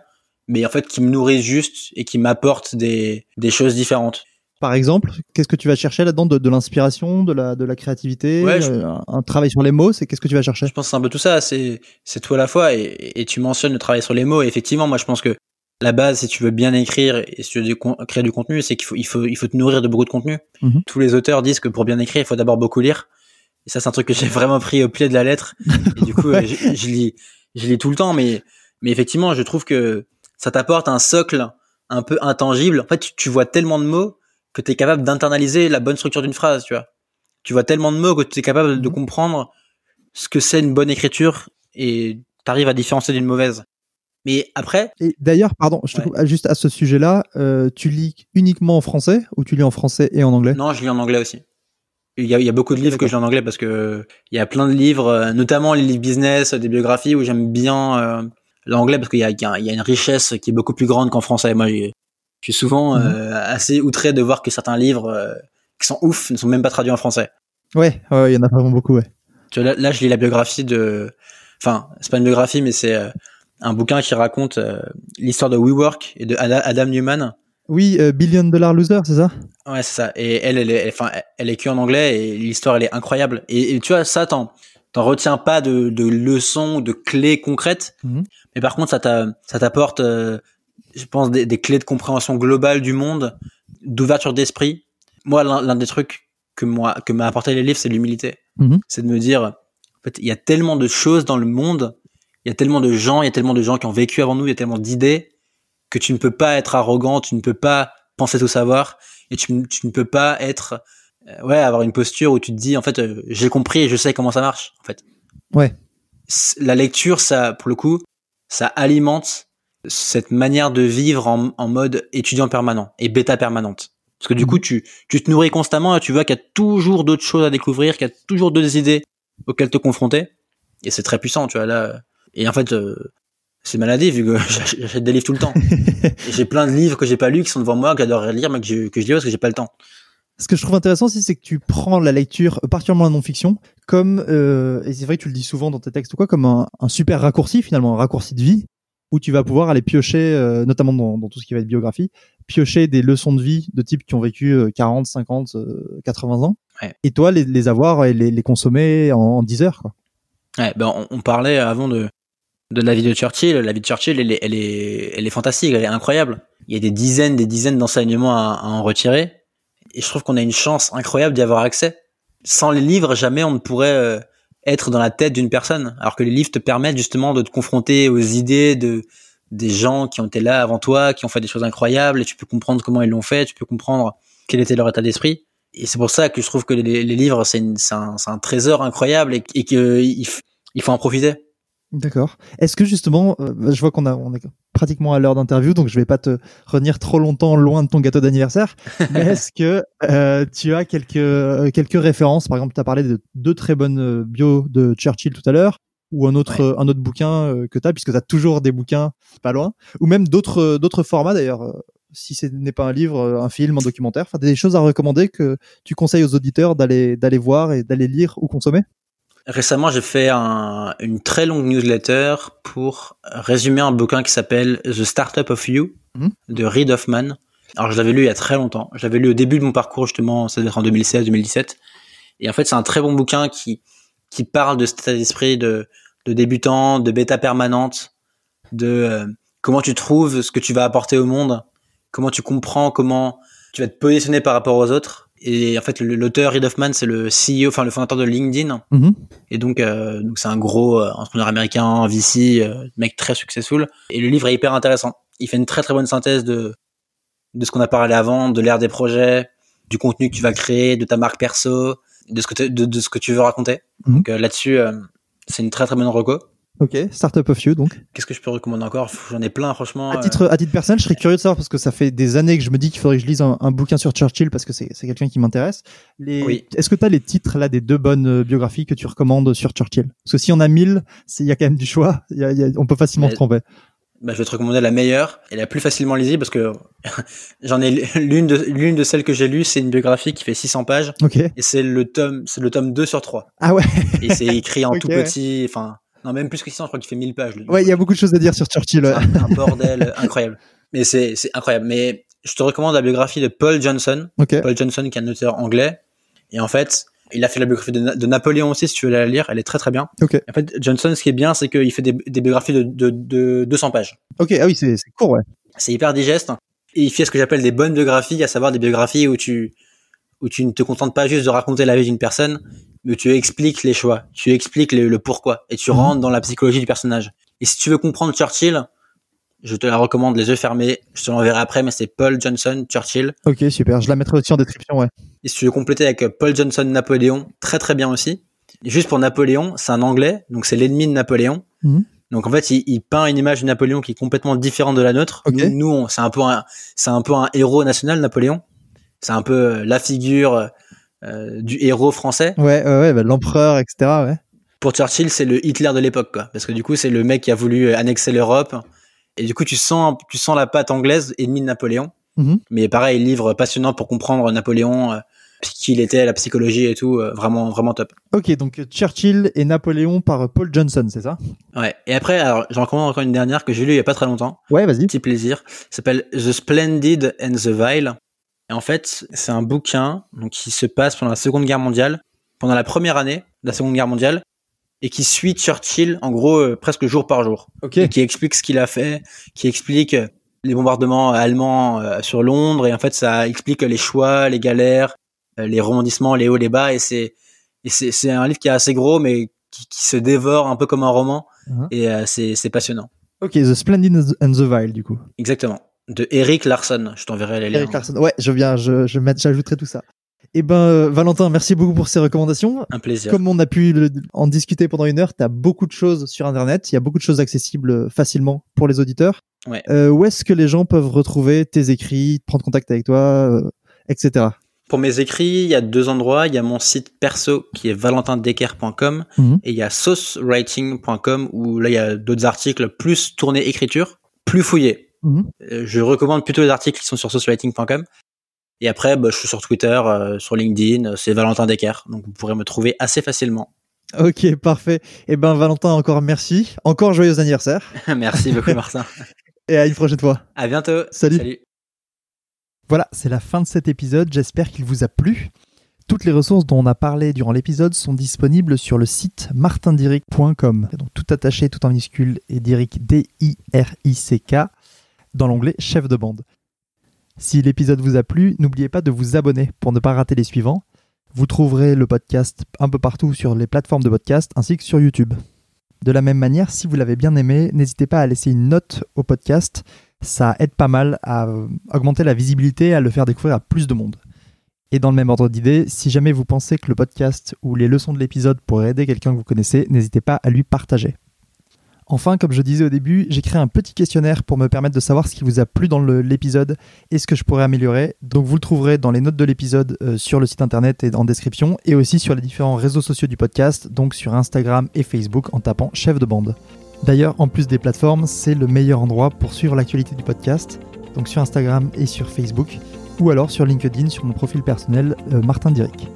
mais en fait qui me nourrissent juste et qui m'apportent des, des choses différentes. Par exemple, qu'est-ce que tu vas chercher là-dedans de, de l'inspiration, de la, de la créativité, euh, un travail sur les mots, c'est qu'est-ce que tu vas chercher? Je pense que c'est un peu tout ça, c'est c'est tout à la fois et, et, tu mentionnes le travail sur les mots. Et effectivement, moi je pense que la base, si tu veux bien écrire et si tu veux créer du contenu, c'est qu'il faut il faut il faut te nourrir de beaucoup de contenu. Mhm. Tous les auteurs disent que pour bien écrire, il faut d'abord beaucoup lire. Et ça, c'est un truc que j'ai vraiment pris au pied de la lettre. Et du coup, je, je, lis je lis tout le temps, mais mais effectivement, je trouve que ça t'apporte un socle un peu intangible. En fait, tu, tu vois tellement de mots que tu es capable d'internaliser la bonne structure d'une phrase, tu vois. Tu vois tellement de mots que tu es capable de mhm. comprendre ce que c'est une bonne écriture et tu arrives à différencier d'une mauvaise. Mais après. Et d'ailleurs, pardon, je te coupe, juste à ce sujet-là, euh, tu lis uniquement en français ou tu lis en français et en anglais? Non, je lis en anglais aussi. Il y a, il y a beaucoup de livres que je lis en anglais parce que il y a plein de livres, euh, notamment les livres business, des biographies où j'aime bien euh, l'anglais parce qu'il y a, il y a une richesse qui est beaucoup plus grande qu'en français. Moi, je suis souvent mhm. euh, assez outré de voir que certains livres euh, qui sont ouf ne sont même pas traduits en français. Ouais, il y en a vraiment beaucoup, ouais. Tu vois, là, là, je lis la biographie de, enfin, c'est pas une biographie, mais c'est euh, un bouquin qui raconte l'histoire de WeWork et de Adam Newman. Oui, Billion Dollar Loser, c'est ça? Ouais, c'est ça. Et elle, elle est, enfin, elle est que en anglais et l'histoire, elle est incroyable. Et, tu vois, ça, t'en, t'en retiens pas de, de leçons, de clés concrètes. Mhm. Mais par contre, ça t'apporte je pense, des, clés de compréhension globale du monde, d'ouverture d'esprit. Moi, l'un des trucs que moi que m'a apporté les livres, c'est l'humilité. Mhm. C'est de me dire, En fait, il y a tellement de choses dans le monde, il y a tellement de gens, il y a tellement de gens qui ont vécu avant nous, il y a tellement d'idées que tu ne peux pas être arrogant, tu ne peux pas penser tout savoir et tu, tu ne peux pas être euh, ouais, avoir une posture où tu te dis en fait euh, j'ai compris et je sais comment ça marche en fait. Ouais. La lecture ça pour le coup, ça alimente cette manière de vivre en, en mode étudiant permanent et bêta permanente. Parce que du coup, tu, tu te nourris constamment et tu vois qu'il y a toujours d'autres choses à découvrir, qu'il y a toujours d'autres idées auxquelles te confronter. Et c'est très puissant, tu vois, là. Et en fait, euh, c'est maladie vu que j'achète des livres tout le temps. j'ai plein de livres que j'ai pas lus qui sont devant moi, que j'adorerais lire, mais que je, que je lis parce que j'ai pas le temps. Ce que je trouve intéressant aussi, c'est que tu prends la lecture, particulièrement la non-fiction, comme, euh, et c'est vrai que tu le dis souvent dans tes textes ou quoi, comme un, un super raccourci finalement, un raccourci de vie, où tu vas pouvoir aller piocher, euh, notamment dans, dans, tout ce qui va être biographie, piocher des leçons de vie de types qui ont vécu 40, 50, 80 ans, ouais. et toi les, les avoir et les, les consommer en, en 10 heures. Quoi. Ouais, ben on, on, parlait avant de, de la vie de Churchill. La vie de Churchill, elle est, elle est, elle est fantastique, elle est incroyable. Il y a des dizaines, des dizaines d'enseignements à, à, en retirer, et je trouve qu'on a une chance incroyable d'y avoir accès. Sans les livres, jamais on ne pourrait euh, être dans la tête d'une personne, alors que les livres te permettent justement de te confronter aux idées de des gens qui ont été là avant toi, qui ont fait des choses incroyables, et tu peux comprendre comment ils l'ont fait, tu peux comprendre quel était leur état d'esprit. Et c'est pour ça que je trouve que les, les livres, c'est un, un, trésor incroyable et, et qu'il il faut en profiter. D'accord. Est-ce que justement, euh, je vois qu'on a, on est pratiquement à l'heure d'interview, donc je vais pas te retenir trop longtemps loin de ton gâteau d'anniversaire. mais est-ce que euh, tu as quelques quelques références? Par exemple, tu as parlé de deux très bonnes bios de Churchill tout à l'heure, ou un autre ouais. un autre bouquin que tu as, puisque tu as toujours des bouquins pas loin, ou même d'autres d'autres formats d'ailleurs. Si ce n'est pas un livre, un film, un documentaire, enfin des choses à recommander que tu conseilles aux auditeurs d'aller d'aller voir et d'aller lire ou consommer? Récemment, j'ai fait un, une très longue newsletter pour résumer un bouquin qui s'appelle The Startup of You mmh. de Reid Hoffman. Alors, je l'avais lu il y a très longtemps. Je l'avais lu au début de mon parcours, justement, ça devait être en 2016-2017. Et en fait, c'est un très bon bouquin qui, qui parle de cet état d'esprit de, de débutant, de bêta permanente, de euh, comment tu trouves ce que tu vas apporter au monde, comment tu comprends comment tu vas te positionner par rapport aux autres et en fait l'auteur Reid Hoffman c'est le CEO enfin le fondateur de LinkedIn. Mm -hmm. et donc euh, donc c'est un gros euh, entrepreneur américain VC euh, mec très successful. Et le livre est hyper intéressant. Il fait une très très bonne synthèse de de ce qu'on a parlé avant de l'ère des projets du contenu que tu vas créer de ta marque perso de ce que de, de, ce que tu veux raconter. Mm -hmm. donc euh, là-dessus c'est une très très bonne reco Ok, Startup of You donc. Qu'est-ce que je peux recommander encore? J'en ai plein franchement. À titre, à titre personnel, je serais curieux de savoir parce que ça fait des années que je me dis qu'il faudrait que je lise un, un bouquin sur Churchill parce que c'est quelqu'un qui m'intéresse. Les... Oui. Est-ce que tu as les titres là des deux bonnes biographies que tu recommandes sur Churchill? Parce que si on a mille, il y a quand même du choix. Y a, y a, on peut facilement Mais... se tromper. Bah, je vais te recommander la meilleure et la plus facilement lisible parce que j'en ai l'une de l'une de celles que j'ai lues, c'est une biographie qui fait 600 pages. Ok. Et c'est le tome, c'est le tome 2 sur 3. Ah ouais. et c'est écrit en okay. tout petit, enfin non, même plus que 600, je crois qu'il fait 1000 pages. Lui. Ouais, il y a beaucoup de choses à dire sur Churchill. Ouais. Un, un, bordel incroyable. Mais c'est, incroyable. Mais je te recommande la biographie de Paul Johnson. Okay. Paul Johnson, qui est un auteur anglais. Et en fait, il a fait la biographie de, de, Napoléon aussi, si tu veux la lire. Elle est très très bien. Okay. En fait, Johnson, ce qui est bien, c'est qu'il fait des, des biographies de, de, de, 200 pages. Ok, ah oui, c'est, c'est court, ouais. C'est hyper digeste. Et il fait ce que j'appelle des bonnes biographies, à savoir des biographies où tu, où tu ne te contentes pas juste de raconter la vie d'une personne, mais tu expliques les choix, tu expliques le, le pourquoi, et tu mmh. rentres dans la psychologie du personnage. Et si tu veux comprendre Churchill, je te la recommande les yeux fermés, je te l'enverrai après, mais c'est Paul Johnson Churchill. Ok, super, je la mettrai aussi en description, ouais. Et si tu veux compléter avec Paul Johnson Napoléon, très très bien aussi. Et juste pour Napoléon, c'est un anglais, donc c'est l'ennemi de Napoléon. Mmh. Donc en fait, il, il, peint une image de Napoléon qui est complètement différente de la nôtre. Okay. Nous, nous c'est un peu un, c'est un peu un héros national, Napoléon. C'est un peu la figure euh, du héros français. Ouais, ouais, ouais bah, l'empereur, etc. Ouais. Pour Churchill, c'est le Hitler de l'époque, quoi. Parce que du coup, c'est le mec qui a voulu annexer l'Europe. Et du coup, tu sens, tu sens la patte anglaise, ennemi de Napoléon. -hmm. Mais pareil, livre passionnant pour comprendre Napoléon, euh, qui il était, la psychologie et tout, euh, vraiment, vraiment top. Ok, donc Churchill et Napoléon par Paul Johnson, c'est ça? Ouais. Et après, alors, j'en recommande encore une dernière que j'ai lue il y a pas très longtemps. Ouais, vas-y. Petit plaisir. s'appelle The Splendid and the Vile. Et en fait, c'est un bouquin donc, qui se passe pendant la Seconde Guerre mondiale, pendant la première année de la Seconde Guerre mondiale, et qui suit Churchill, en gros, euh, presque jour par jour. Ok. Et qui explique ce qu'il a fait, qui explique les bombardements allemands euh, sur Londres, et en fait, ça explique les choix, les galères, euh, les rebondissements, les hauts, les bas, et c'est, et c'est, c'est un livre qui est assez gros, mais qui, qui se dévore un peu comme un roman Mhm. et euh, c'est c'est passionnant. Ok, The Splendid and the Vile, du coup. Exactement. De Eric Larson. Je t'enverrai les liens. Eric Larson. Ouais, je viens, je, je j'ajouterai tout ça. Eh ben, euh, Valentin, merci beaucoup pour ces recommandations. Un plaisir. Comme on a pu le- en discuter pendant une heure, tu as beaucoup de choses sur Internet. Il y a beaucoup de choses accessibles euh, facilement pour les auditeurs. Ouais. Euh, où est-ce que les gens peuvent retrouver tes écrits, prendre contact avec toi, euh, etc. Pour mes écrits, il y a deux endroits. Il y a mon site perso qui est valentindecker.com Mhm. et il y a saucewriting.com où là il y a d'autres articles plus tournés écriture, plus fouillés. Mhm. Euh, Je recommande plutôt les articles qui sont sur saucewriting.com. Et après, bah, je suis sur Twitter, euh, sur LinkedIn, euh, c'est Valentin Decker. Donc vous pourrez me trouver assez facilement. Ok, parfait. Eh ben, Valentin, encore merci. Encore joyeux anniversaire. Merci beaucoup Martin. Et à une prochaine fois. À bientôt. Salut. Voilà, c'est la fin de cet épisode. J'espère qu'il vous a plu. Toutes les ressources dont on a parlé durant l'épisode sont disponibles sur le site martindiric.com. Donc tout attaché, tout en minuscule et Diric D-I-R-I-C-K dans l'onglet chef de bande. Si l'épisode vous a plu, n'oubliez pas de vous abonner pour ne pas rater les suivants. Vous trouverez le podcast un peu partout sur les plateformes de podcast ainsi que sur YouTube. De la même manière, si vous l'avez bien aimé, n'hésitez pas à laisser une note au podcast ça aide pas mal à augmenter la visibilité, à le faire découvrir à plus de monde. Et dans le même ordre d'idée, si jamais vous pensez que le podcast ou les leçons de l'épisode pourraient aider quelqu'un que vous connaissez, n'hésitez pas à lui partager. Enfin, comme je disais au début, j'ai créé un petit questionnaire pour me permettre de savoir ce qui vous a plu dans l'épisode et ce que je pourrais améliorer. Donc vous le trouverez dans les notes de l'épisode euh, sur le site internet et en description, et aussi sur les différents réseaux sociaux du podcast, donc sur Instagram et Facebook en tapant chef de bande. D'ailleurs, en plus des plateformes, c'est le meilleur endroit pour suivre l'actualité du podcast, donc sur Instagram et sur Facebook, ou alors sur LinkedIn sur mon profil personnel euh, Martin Diric.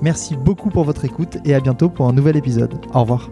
Merci beaucoup pour votre écoute et à bientôt pour un nouvel épisode. Au revoir.